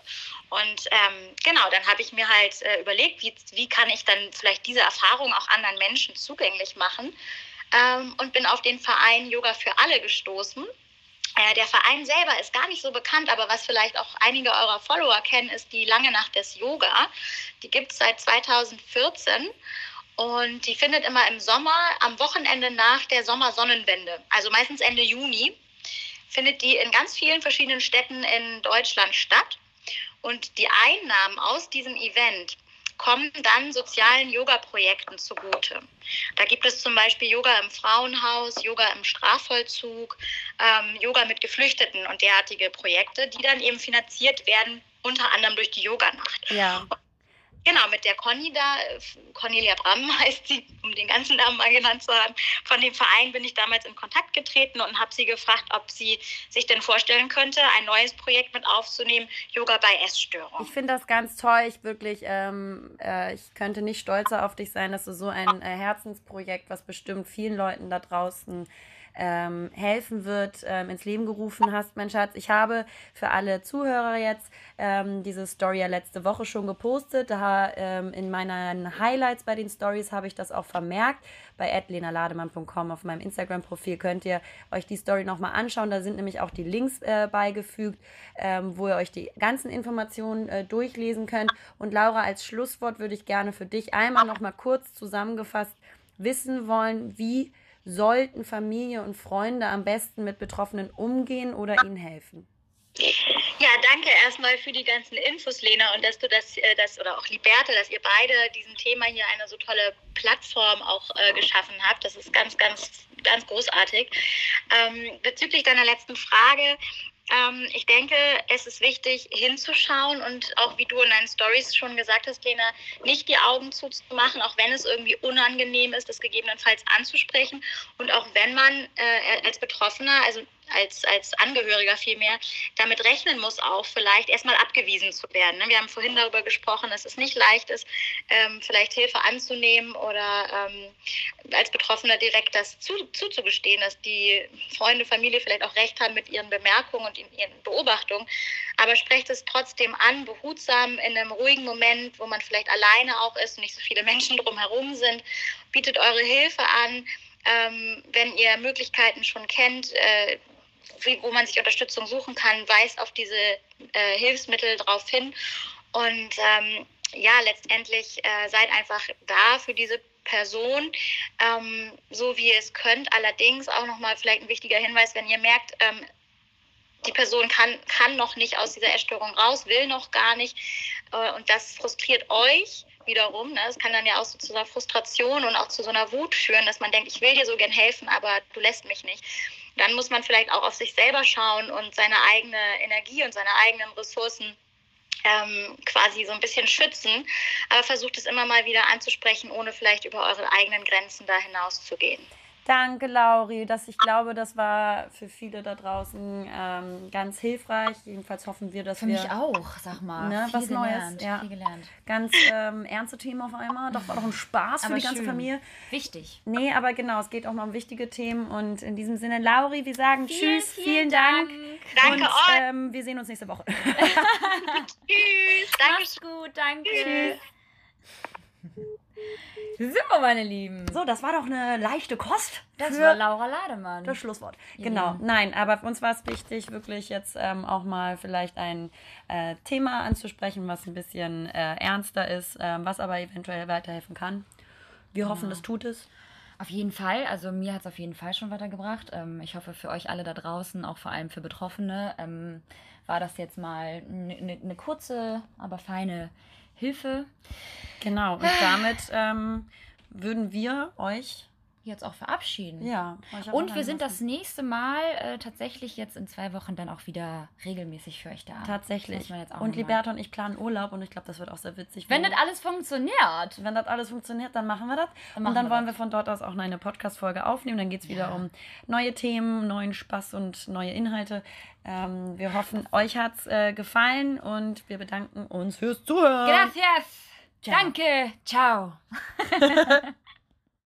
Und ähm, genau, dann habe ich mir halt äh, überlegt, wie, wie kann ich dann vielleicht diese Erfahrung auch anderen Menschen zugänglich machen ähm, und bin auf den Verein Yoga für alle gestoßen. Äh, der Verein selber ist gar nicht so bekannt, aber was vielleicht auch einige eurer Follower kennen, ist die Lange Nacht des Yoga. Die gibt es seit 2014 und die findet immer im Sommer, am Wochenende nach der Sommersonnenwende, also meistens Ende Juni, findet die in ganz vielen verschiedenen Städten in Deutschland statt. Und die Einnahmen aus diesem Event kommen dann sozialen Yoga-Projekten zugute. Da gibt es zum Beispiel Yoga im Frauenhaus, Yoga im Strafvollzug, ähm, Yoga mit Geflüchteten und derartige Projekte, die dann eben finanziert werden, unter anderem durch die Yoganacht. Ja. Genau, mit der Conny da, Cornelia Bramm *laughs* heißt sie, um den ganzen Namen mal genannt zu haben. Von dem Verein bin ich damals in Kontakt getreten und habe sie gefragt, ob sie sich denn vorstellen könnte, ein neues Projekt mit aufzunehmen, Yoga bei Essstörungen. Ich finde das ganz toll. Ich wirklich, ähm, äh, ich könnte nicht stolzer auf dich sein, dass du so ein äh, Herzensprojekt, was bestimmt vielen Leuten da draußen ähm, helfen wird, ähm, ins Leben gerufen hast, mein Schatz. Ich habe für alle Zuhörer jetzt ähm, diese Story ja letzte Woche schon gepostet. Da ähm, in meinen Highlights bei den Stories habe ich das auch vermerkt. Bei adlenalademann.com auf meinem Instagram-Profil könnt ihr euch die Story nochmal anschauen. Da sind nämlich auch die Links äh, beigefügt, ähm, wo ihr euch die ganzen Informationen äh, durchlesen könnt. Und Laura, als Schlusswort würde ich gerne für dich einmal nochmal kurz zusammengefasst wissen wollen, wie sollten Familie und Freunde am besten mit Betroffenen umgehen oder ihnen helfen? Ja, danke erstmal für die ganzen Infos, Lena, und dass du das, äh, das oder auch Liberta, dass ihr beide diesem Thema hier eine so tolle Plattform auch äh, geschaffen habt. Das ist ganz, ganz, ganz großartig. Ähm, bezüglich deiner letzten Frage, ähm, ich denke, es ist wichtig hinzuschauen und auch wie du in deinen Stories schon gesagt hast, Lena, nicht die Augen zuzumachen, auch wenn es irgendwie unangenehm ist, das gegebenenfalls anzusprechen. Und auch wenn man äh, als Betroffener, also als, als Angehöriger vielmehr damit rechnen muss, auch vielleicht erstmal abgewiesen zu werden. Ne? Wir haben vorhin darüber gesprochen, dass es nicht leicht ist, ähm, vielleicht Hilfe anzunehmen oder ähm, als Betroffener direkt das zu, zuzugestehen, dass die Freunde, Familie vielleicht auch recht haben mit ihren Bemerkungen und ihren Beobachtungen. Aber sprecht es trotzdem an, behutsam, in einem ruhigen Moment, wo man vielleicht alleine auch ist und nicht so viele Menschen drumherum sind. Bietet eure Hilfe an. Ähm, wenn ihr Möglichkeiten schon kennt, äh, wo man sich Unterstützung suchen kann, weist auf diese äh, Hilfsmittel drauf hin. Und ähm, ja, letztendlich äh, seid einfach da für diese Person, ähm, so wie ihr es könnt. Allerdings auch nochmal vielleicht ein wichtiger Hinweis, wenn ihr merkt, ähm, die Person kann, kann noch nicht aus dieser Essstörung raus, will noch gar nicht äh, und das frustriert euch wiederum. Ne? Das kann dann ja auch so zu einer Frustration und auch zu so einer Wut führen, dass man denkt, ich will dir so gern helfen, aber du lässt mich nicht dann muss man vielleicht auch auf sich selber schauen und seine eigene Energie und seine eigenen Ressourcen ähm, quasi so ein bisschen schützen. Aber versucht es immer mal wieder anzusprechen, ohne vielleicht über eure eigenen Grenzen da hinaus zu gehen. Danke, Lauri. Das, ich glaube, das war für viele da draußen ähm, ganz hilfreich. Jedenfalls hoffen wir, dass für wir. Für mich auch, sag mal. Ne, viel was gelernt, Neues. Ja. Viel gelernt. Ganz ähm, ernste Themen auf einmal. Doch war doch ein Spaß aber für die ganze schön. Familie. Wichtig. Nee, aber genau, es geht auch mal um wichtige Themen. Und in diesem Sinne, Lauri, wir sagen Vielen, Tschüss, vielen vielen Dank. Danke und euch. ähm, wir sehen uns nächste Woche. *laughs* Tschüss. Danke. Mach's gut, danke. Tschüss. So, meine Lieben. So, das war doch eine leichte Kost. Das für war Laura Lademann. das Schlusswort. Ihr Genau. Nein, aber für uns war es wichtig, wirklich jetzt ähm, auch mal vielleicht ein äh, Thema anzusprechen, was ein bisschen äh, ernster ist, ähm, was aber eventuell weiterhelfen kann. Wir hoffen, das tut es. Auf jeden Fall, also mir hat es auf jeden Fall schon weitergebracht. Ähm, ich hoffe für euch alle da draußen, auch vor allem für Betroffene, ähm, war das jetzt mal eine ne, ne kurze, aber feine Hilfe. Genau. Und *sighs* damit ähm, würden wir euch Jetzt auch verabschieden. ja auch Und wir sind anlassen. das nächste Mal äh, tatsächlich jetzt in zwei Wochen dann auch wieder regelmäßig für euch da. Tatsächlich. Und noch Liberta und ich planen Urlaub und ich glaube, das wird auch sehr witzig. Wenn das alles funktioniert. wenn das alles funktioniert, dann machen wir das. Dann und dann wir wollen das. wir von dort aus auch eine Podcast-Folge aufnehmen. Dann geht es wieder Ja. um neue Themen, neuen Spaß und neue Inhalte. Ähm, wir hoffen, euch hat es äh, gefallen und wir bedanken uns fürs Zuhören. Gracias. Danke. Ciao. *laughs*